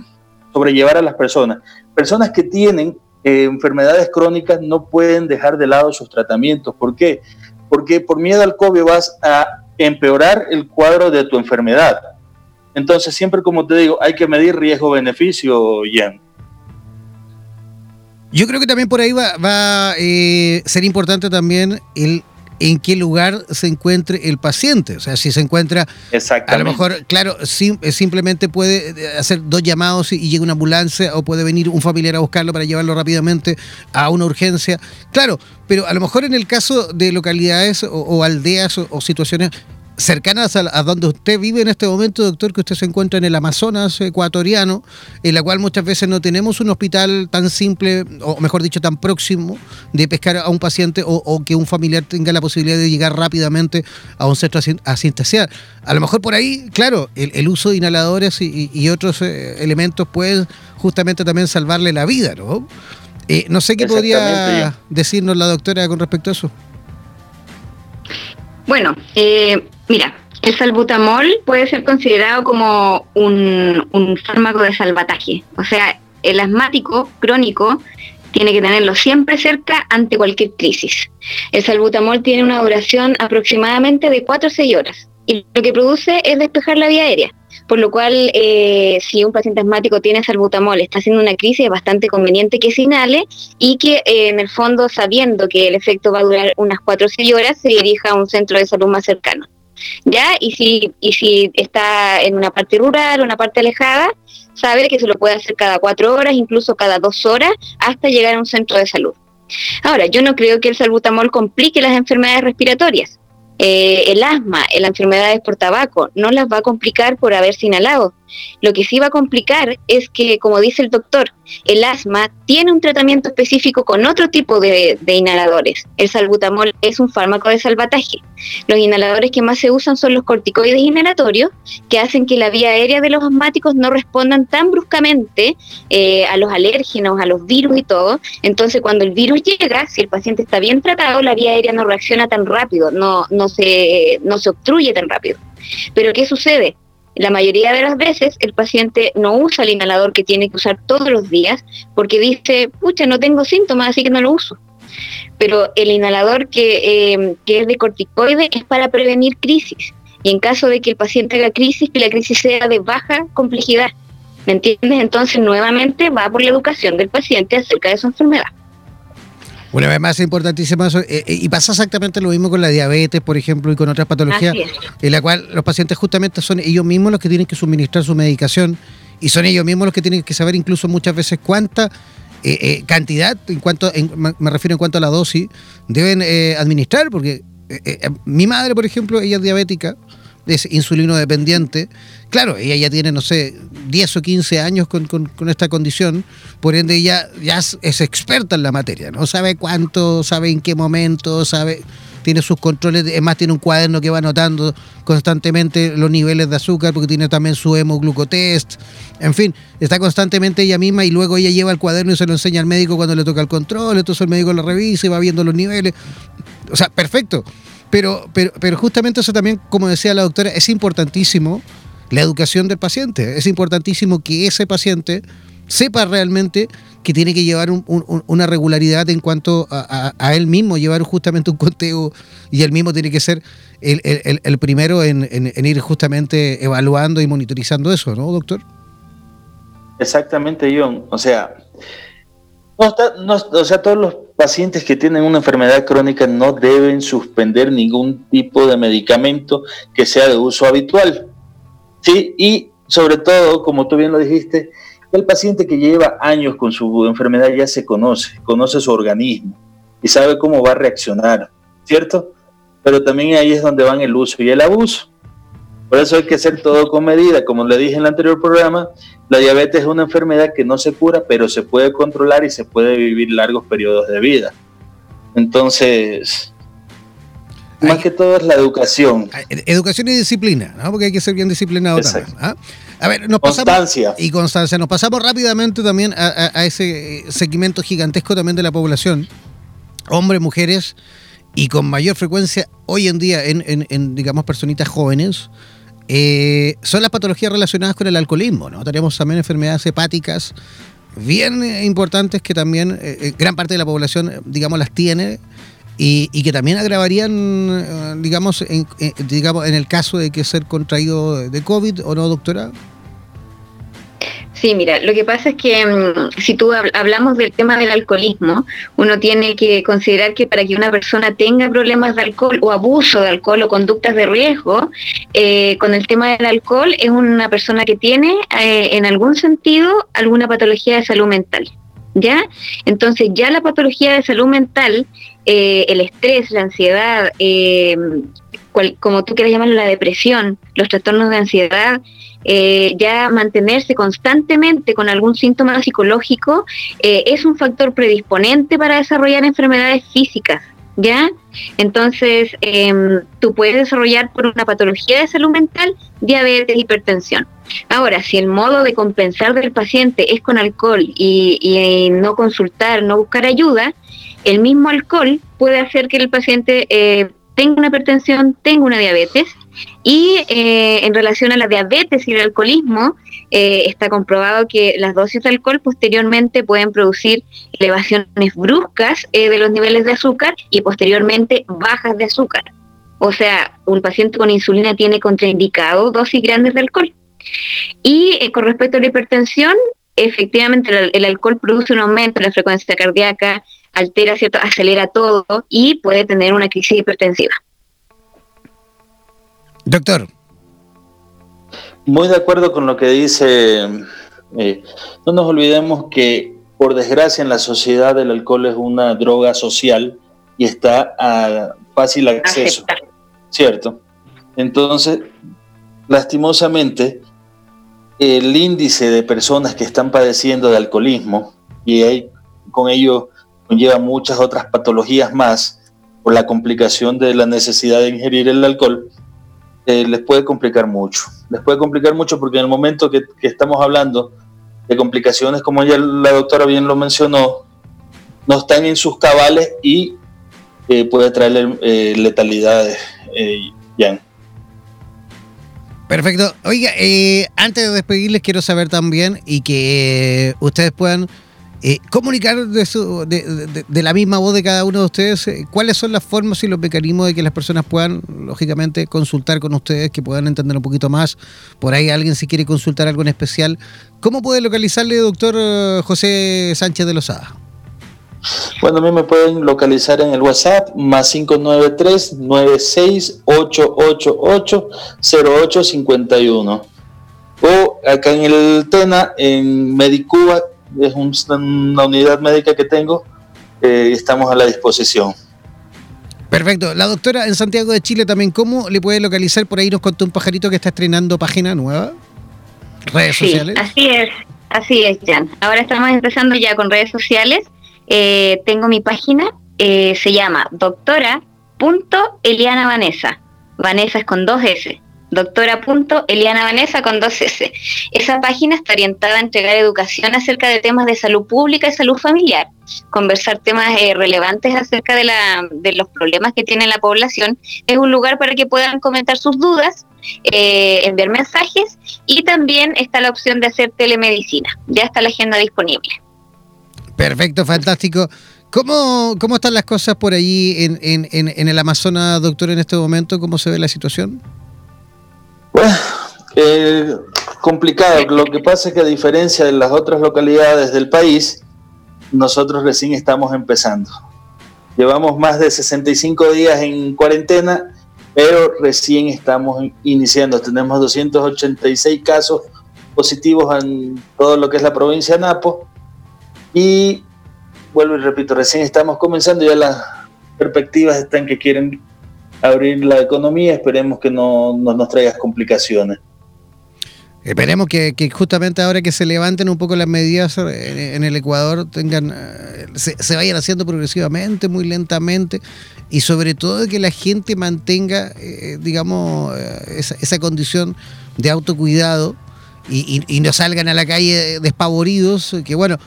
sobrellevar a las personas. Personas que tienen eh, enfermedades crónicas no pueden dejar de lado sus tratamientos. ¿Por qué? Porque por miedo al COVID vas a empeorar el cuadro de tu enfermedad. Entonces, siempre como te digo, hay que medir riesgo-beneficio, Jan. Yo creo que también por ahí va, a eh, ser importante también el en qué lugar se encuentre el paciente. O sea, si se encuentra, a lo mejor, claro, eh, simplemente puede eh, hacer dos llamados y, llega una ambulancia o puede venir un familiar a buscarlo para llevarlo rápidamente a una urgencia. Claro, pero a lo mejor en el caso de localidades o, aldeas o situaciones cercanas a, donde usted vive en este momento, doctor, que usted se encuentra en el Amazonas ecuatoriano, en la cual muchas veces no tenemos un hospital tan simple, o mejor dicho, tan próximo de pescar a un paciente o, que un familiar tenga la posibilidad de llegar rápidamente a un centro asistencial. A lo mejor por ahí, claro, el, uso de inhaladores y, otros eh, elementos puede justamente también salvarle la vida, ¿no? Eh, no sé qué podría decirnos la doctora con respecto a eso. Bueno, eh, Mira, el salbutamol puede ser considerado como un, fármaco de salvataje. O sea, el asmático crónico tiene que tenerlo siempre cerca ante cualquier crisis. El salbutamol tiene una duración aproximadamente de 4 o 6 horas y lo que produce es despejar la vía aérea. Por lo cual, eh, si un paciente asmático tiene salbutamol, está haciendo una crisis, es bastante conveniente que se inhale y que eh, en el fondo, sabiendo que el efecto va a durar unas 4 o 6 horas, se dirija a un centro de salud más cercano. ¿ya? Y si, y si está en una parte rural, una parte alejada, sabe que se lo puede hacer cada cuatro horas, incluso cada dos horas, hasta llegar a un centro de salud. Ahora, yo no creo que el salbutamol complique las enfermedades respiratorias. Eh, el asma, las enfermedades por tabaco, no las va a complicar por haberse inhalado. Lo que sí va a complicar es que, como dice el doctor, el asma tiene un tratamiento específico con otro tipo de, inhaladores. El salbutamol es un fármaco de salvataje. Los inhaladores que más se usan son los corticoides inhalatorios, que hacen que la vía aérea de los asmáticos no respondan tan bruscamente eh, a los alérgenos, a los virus y todo. Entonces, cuando el virus llega, si el paciente está bien tratado, la vía aérea no reacciona tan rápido, no, no, se, no se obstruye tan rápido. Pero ¿qué sucede? La mayoría de las veces el paciente no usa el inhalador que tiene que usar todos los días porque dice, pucha, no tengo síntomas, así que no lo uso. Pero el inhalador que, eh, que es de corticoide es para prevenir crisis. Y en caso de que el paciente haga crisis, que la crisis sea de baja complejidad. ¿Me entiendes? Entonces, nuevamente va por la educación del paciente acerca de su enfermedad. Una vez más, es importantísimo eso. Eh, eh, y pasa exactamente lo mismo con la diabetes, por ejemplo, y con otras patologías, en la cual los pacientes justamente son ellos mismos los que tienen que suministrar su medicación y son ellos mismos los que tienen que saber incluso muchas veces cuánta eh, cantidad, en cuanto, me refiero en cuanto a la dosis, deben administrar, porque mi madre, por ejemplo, ella es diabética, es insulino dependiente. Claro, ella ya tiene, no sé, 10 o 15 años con, esta condición, por ende ella ya es experta en la materia, ¿no? Sabe cuánto, sabe en qué momento, sabe, tiene sus controles, es más, tiene un cuaderno que va anotando constantemente los niveles de azúcar, porque tiene también su hemoglucotest, en fin, está constantemente ella misma y luego ella lleva el cuaderno y se lo enseña al médico cuando le toca el control, entonces el médico lo revisa y va viendo los niveles. O sea, perfecto. Pero, pero, pero justamente eso también, como decía la doctora, es importantísimo la educación del paciente. Es importantísimo que ese paciente sepa realmente que tiene que llevar una regularidad en cuanto a, él mismo, llevar justamente un conteo y él mismo tiene que ser el, primero en, ir justamente evaluando y monitorizando eso, ¿no, doctor? Exactamente, John. O sea, no, o sea, todos los pacientes que tienen una enfermedad crónica no deben suspender ningún tipo de medicamento que sea de uso habitual. ¿Sí? Y sobre todo, como tú bien lo dijiste, el paciente que lleva años con su enfermedad ya se conoce, conoce su organismo y sabe cómo va a reaccionar, ¿cierto? Pero también ahí es donde van el uso y el abuso. Por eso hay que hacer todo con medida. Como le dije en el anterior programa, la diabetes es una enfermedad que no se cura, pero se puede controlar y se puede vivir largos periodos de vida. Entonces, más que todo es la educación. Educación y disciplina, ¿no? porque hay que ser bien disciplinado también. ¿ah? A ver, nos constancia. y constancia. Nos pasamos rápidamente también a, ese segmento gigantesco también de la población. Hombres, mujeres y con mayor frecuencia hoy en día en, digamos, personitas jóvenes. Eh, son las patologías relacionadas con el alcoholismo, ¿no? Tenemos también enfermedades hepáticas bien importantes que también eh, gran parte de la población, digamos, las tiene y, que también agravarían, eh, digamos, en, eh, digamos, en el caso de que ser contraído de COVID o no, doctora? Sí, mira, lo que pasa es que mm, si tú hablamos del tema del alcoholismo, uno tiene que considerar que para que una persona tenga problemas de alcohol o abuso de alcohol o conductas de riesgo, eh, con el tema del alcohol es una persona que tiene en algún sentido alguna patología de salud mental. ¿Ya? Entonces ya la patología de salud mental eh, el estrés, la ansiedad, eh, como tú quieras llamarlo, la depresión, los trastornos de ansiedad, eh, ya mantenerse constantemente con algún síntoma psicológico es un factor predisponente para desarrollar enfermedades físicas. ¿Ya? Entonces, em, tú puedes desarrollar por una patología de salud mental diabetes, hipertensión. Ahora, si el modo de compensar del paciente es con alcohol y no consultar, no buscar ayuda, el mismo alcohol puede hacer que el paciente eh, tenga una hipertensión, tenga una diabetes. Y eh, en relación a la diabetes y el alcoholismo, eh, está comprobado que las dosis de alcohol posteriormente pueden producir elevaciones bruscas de los niveles de azúcar y posteriormente bajas de azúcar. O sea, un paciente con insulina tiene contraindicado dosis grandes de alcohol. Y con respecto a la hipertensión, efectivamente el, alcohol produce un aumento en la frecuencia cardíaca, altera, ¿cierto? acelera todo y puede tener una crisis hipertensiva. Doctor. Muy de acuerdo con lo que dice. Eh, no nos olvidemos que, por desgracia, en la sociedad el alcohol es una droga social y está a fácil acceso. ¿Cierto? Entonces, lastimosamente, el índice de personas que están padeciendo de alcoholismo y hay con ello conlleva muchas otras patologías más por la complicación de la necesidad de ingerir el alcohol, eh, les puede complicar mucho. Les puede complicar mucho porque en el momento que, estamos hablando de complicaciones, como ya la doctora bien lo mencionó, no están en sus cabales y eh, puede traer eh, letalidades, ya. Perfecto. Oiga, antes de despedirles quiero saber también y que ustedes puedan eh, comunicar de, la misma voz de cada uno de ustedes eh, cuáles son las formas y los mecanismos de que las personas puedan, lógicamente, consultar con ustedes, que puedan entender un poquito más. Por ahí alguien si quiere consultar algo en especial. ¿Cómo puede localizarle, doctor eh, José Sánchez de Lozada? Bueno, a mí me pueden localizar en el WhatsApp más 593 96888 o acá en el TENA en Medicuba es una unidad médica que tengo eh, y estamos a la disposición. Perfecto. La doctora en Santiago de Chile también, ¿cómo le puede localizar? Por ahí nos contó un pajarito que está estrenando página nueva, redes sociales. Así es, así es, Jan. Ahora estamos empezando ya con redes sociales. Eh, tengo mi página, eh, se llama doctora.eliana Vanessa. Vanessa es con dos S doctora Eliana Vanessa con dos S. Esa página está orientada a entregar educación acerca de temas de salud pública y salud familiar, conversar temas eh, relevantes acerca de, la, de los problemas que tiene la población. Es un lugar para que puedan comentar sus dudas, eh, enviar mensajes y también está la opción de hacer telemedicina. Ya está la agenda disponible. Perfecto, fantástico. ¿Cómo, ¿Cómo están las cosas por allí en, en el Amazonas, doctor, en este momento? ¿Cómo se ve la situación? Bueno, eh, complicado. Lo que pasa es que a diferencia de las otras localidades del país, nosotros recién estamos empezando. Llevamos más de 65 días en cuarentena, pero recién estamos iniciando. Tenemos 286 casos positivos en todo lo que es la provincia de Napo. Y vuelvo y repito, recién estamos comenzando, ya las perspectivas están que quieren abrir la economía, esperemos que no, nos traiga complicaciones. Esperemos que, justamente ahora que se levanten un poco las medidas en, el Ecuador tengan eh, se, vayan haciendo progresivamente, muy lentamente y sobre todo que la gente mantenga, eh, digamos, eh, esa, esa, condición de autocuidado y, no salgan a la calle despavoridos, que bueno,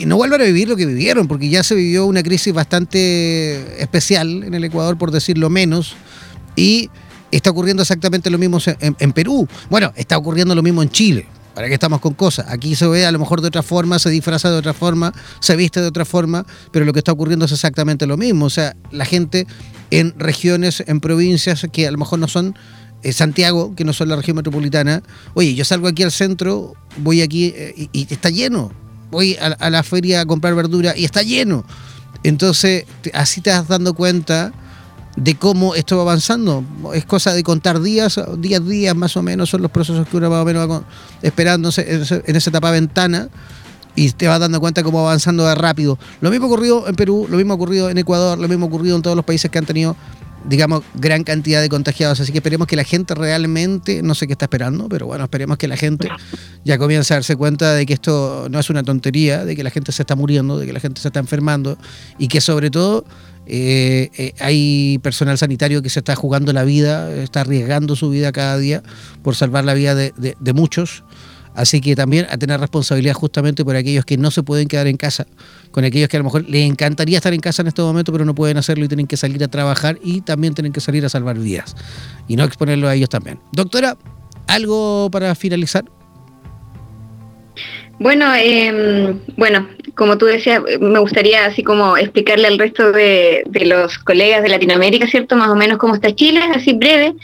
y no vuelvan a vivir lo que vivieron, porque ya se vivió una crisis bastante especial en el Ecuador, por decirlo menos, y está ocurriendo exactamente lo mismo en, Perú. Bueno, está ocurriendo lo mismo en Chile. ¿Para qué estamos con cosas? Aquí se ve a lo mejor de otra forma, se disfraza de otra forma, se viste de otra forma, pero lo que está ocurriendo es exactamente lo mismo. O sea, la gente en regiones, en provincias que a lo mejor no son eh, Santiago, que no son la región metropolitana. Oye, yo salgo aquí al centro, voy aquí eh, y, está lleno. Voy a, la feria a comprar verdura y está lleno. Entonces, así te vas dando cuenta de cómo esto va avanzando. Es cosa de contar días, días, días más o menos son los procesos que uno más o menos va esperándose en esa etapa ventana y te vas dando cuenta cómo va avanzando rápido. Lo mismo ocurrido en Perú, lo mismo ocurrido en Ecuador, lo mismo ocurrido en todos los países que han tenido digamos, gran cantidad de contagiados. Así que esperemos que la gente realmente, no sé qué está esperando, pero bueno, esperemos que la gente ya comience a darse cuenta de que esto no es una tontería, de que la gente se está muriendo, de que la gente se está enfermando y que sobre todo eh, eh, hay personal sanitario que se está jugando la vida, está arriesgando su vida cada día por salvar la vida de, muchos. Así que también a tener responsabilidad justamente por aquellos que no se pueden quedar en casa, con aquellos que a lo mejor les encantaría estar en casa en este momento, pero no pueden hacerlo y tienen que salir a trabajar y también tienen que salir a salvar vidas y no exponerlo a ellos también. Doctora, ¿algo para finalizar? Bueno, eh, bueno, como tú decías, me gustaría así como explicarle al resto de, los colegas de Latinoamérica, ¿cierto? Más o menos cómo está Chile, así breve.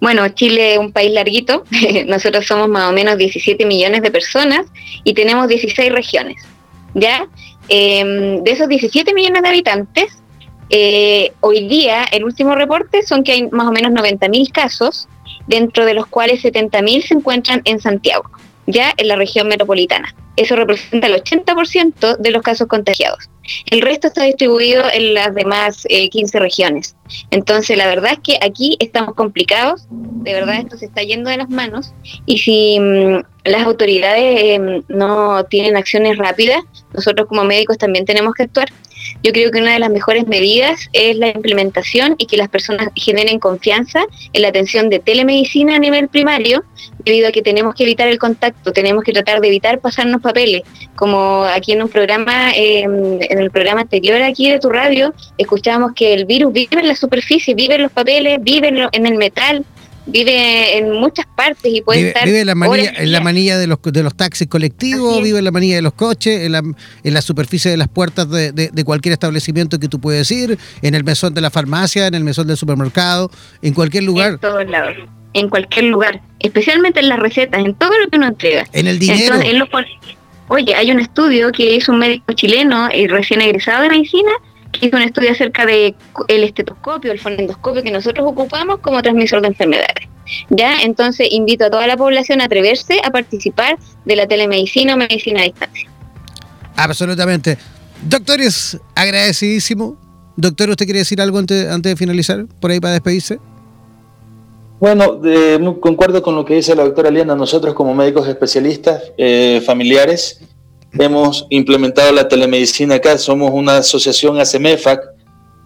Bueno, Chile es un país larguito, nosotros somos más o menos 17 millones de personas y tenemos 16 regiones, ¿ya? Em, de esos 17 millones de habitantes, eh, hoy día el último reporte son que hay más o menos 90.000 casos, dentro de los cuales 70.000 se encuentran en Santiago, ya en la región metropolitana. Eso representa el 80% de los casos contagiados. El resto está distribuido en las demás 15 eh, regiones. Entonces, la verdad es que aquí estamos complicados, de verdad esto se está yendo de las manos y si mm, las autoridades em, no tienen acciones rápidas, nosotros como médicos también tenemos que actuar. Yo creo que una de las mejores medidas es la implementación y que las personas generen confianza en la atención de telemedicina a nivel primario, debido a que tenemos que evitar el contacto, tenemos que tratar de evitar pasarnos papeles, como aquí en un programa, em, en el programa anterior aquí de tu radio, escuchábamos que el virus vive en la superficie, vive en los papeles, vive en el metal, vive en muchas partes y puede estar. Vive en la manilla, en la manilla de los, de los taxis colectivos, vive en la manilla de los coches, en la, en la superficie de las puertas de, de, cualquier establecimiento que tú puedes ir, en el mesón de la farmacia, en el mesón del supermercado, en cualquier lugar. En todos lados, en cualquier lugar, especialmente en las recetas, en todo lo que uno entrega. En el dinero. oye, hay un estudio que hizo un médico chileno y recién egresado de medicina hizo un estudio acerca de el estetoscopio, el fonendoscopio que nosotros ocupamos como transmisor de enfermedades. ¿Ya? Entonces invito a toda la población a atreverse a participar de la telemedicina o medicina a distancia. Absolutamente. Doctores, agradecidísimo. Doctor, ¿usted quiere decir algo antes, antes de finalizar? Por ahí para despedirse. Bueno, concuerdo con lo que dice la doctora Liana. Nosotros como médicos especialistas eh, familiares hemos implementado la telemedicina acá. Somos una asociación ACMEFAC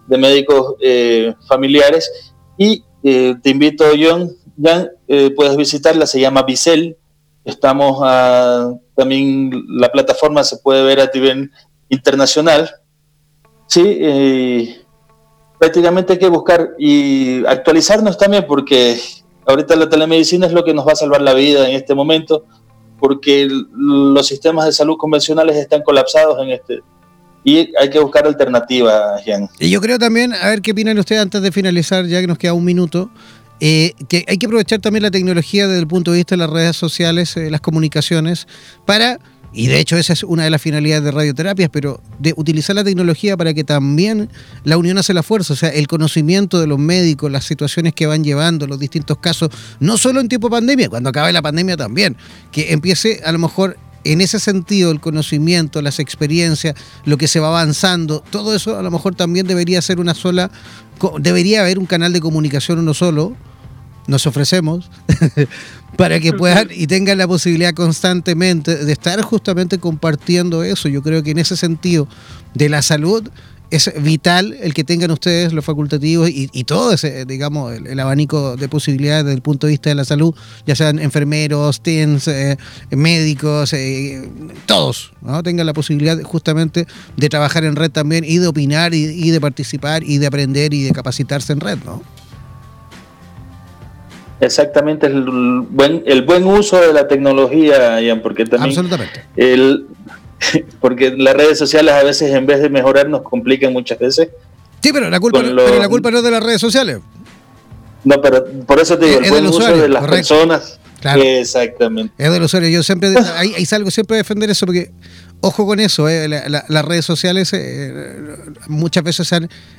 de médicos eh, familiares y eh, te invito, John, ya eh, puedes visitarla, se llama Bicel. Estamos a, también, la plataforma se puede ver a nivel internacional. Sí, prácticamente hay que buscar y actualizarnos también porque ahorita la telemedicina es lo que nos va a salvar la vida en este momento porque los sistemas de salud convencionales están colapsados en este y hay que buscar alternativas, Jan. Y yo creo también, a ver qué opinan ustedes antes de finalizar, ya que nos queda un minuto, eh, que hay que aprovechar también la tecnología desde el punto de vista de las redes sociales, eh, las comunicaciones, para y de hecho esa es una de las finalidades de radioterapias, pero de utilizar la tecnología para que también la unión hace la fuerza, o sea, el conocimiento de los médicos, las situaciones que van llevando, los distintos casos, no solo en tiempo de pandemia, cuando acabe la pandemia también, que empiece a lo mejor en ese sentido el conocimiento, las experiencias, lo que se va avanzando, todo eso a lo mejor también debería ser una sola, debería haber un canal de comunicación uno solo, nos ofrecemos para que puedan y tengan la posibilidad constantemente de estar justamente compartiendo eso. Yo creo que en ese sentido de la salud es vital el que tengan ustedes los facultativos y, todo ese, digamos, el, abanico de posibilidades desde el punto de vista de la salud, ya sean enfermeros, TENS, eh, médicos, eh, todos, ¿no? tengan la posibilidad justamente de trabajar en red también y de opinar y, de participar y de aprender y de capacitarse en red, ¿no? Exactamente, el buen, el buen uso de la tecnología, Ian, porque también Absolutamente. El, porque las redes sociales a veces en vez de mejorar nos complican muchas veces. Sí, pero la culpa, no, pero la culpa no es de las redes sociales. No, pero por eso te digo, el buen uso de las personas. Exactamente. Es del usuario. Yo siempre, ahí, ahí, salgo siempre a defender eso porque Ojo con eso, eh, las redes sociales eh, muchas veces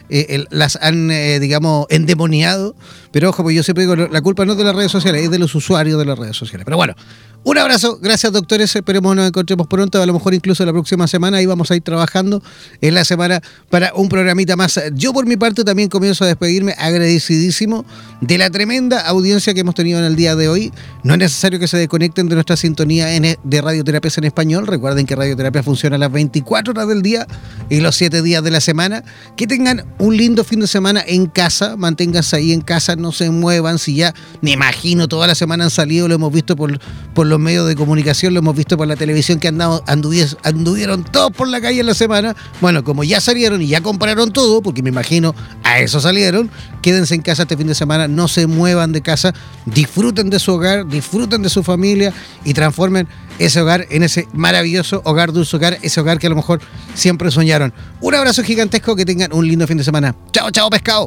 eh, las han, digamos, endemoniado, pero ojo, pues yo siempre digo, la culpa no es de las redes sociales, es de los usuarios de las redes sociales. Pero bueno, un abrazo, gracias doctores, esperemos nos encontremos pronto, a lo mejor incluso la próxima semana, ahí vamos a ir trabajando en la semana para un programita más. Yo por mi parte también comienzo a despedirme agradecidísimo de la tremenda audiencia que hemos tenido en el día de hoy. No es necesario que se desconecten de nuestra sintonía de radioterapias en español, recuerden que radioterapia funciona las 24 horas del día y los 7 días de la semana. Que tengan un lindo fin de semana en casa, manténganse ahí en casa, no se muevan, si ya, me imagino, toda la semana han salido, lo hemos visto por, por los medios de comunicación, lo hemos visto por la televisión que andado, anduvieron, todos por la calle en la semana. Bueno, como ya salieron y ya compraron todo, porque me imagino a eso salieron, quédense en casa este fin de semana, no se muevan de casa, disfruten de su hogar, disfruten de su familia y transformen ese hogar en ese maravilloso hogar, dulce hogar, ese hogar que a lo mejor siempre soñaron. Un abrazo gigantesco, que tengan un lindo fin de semana. Chao, chao, pescado.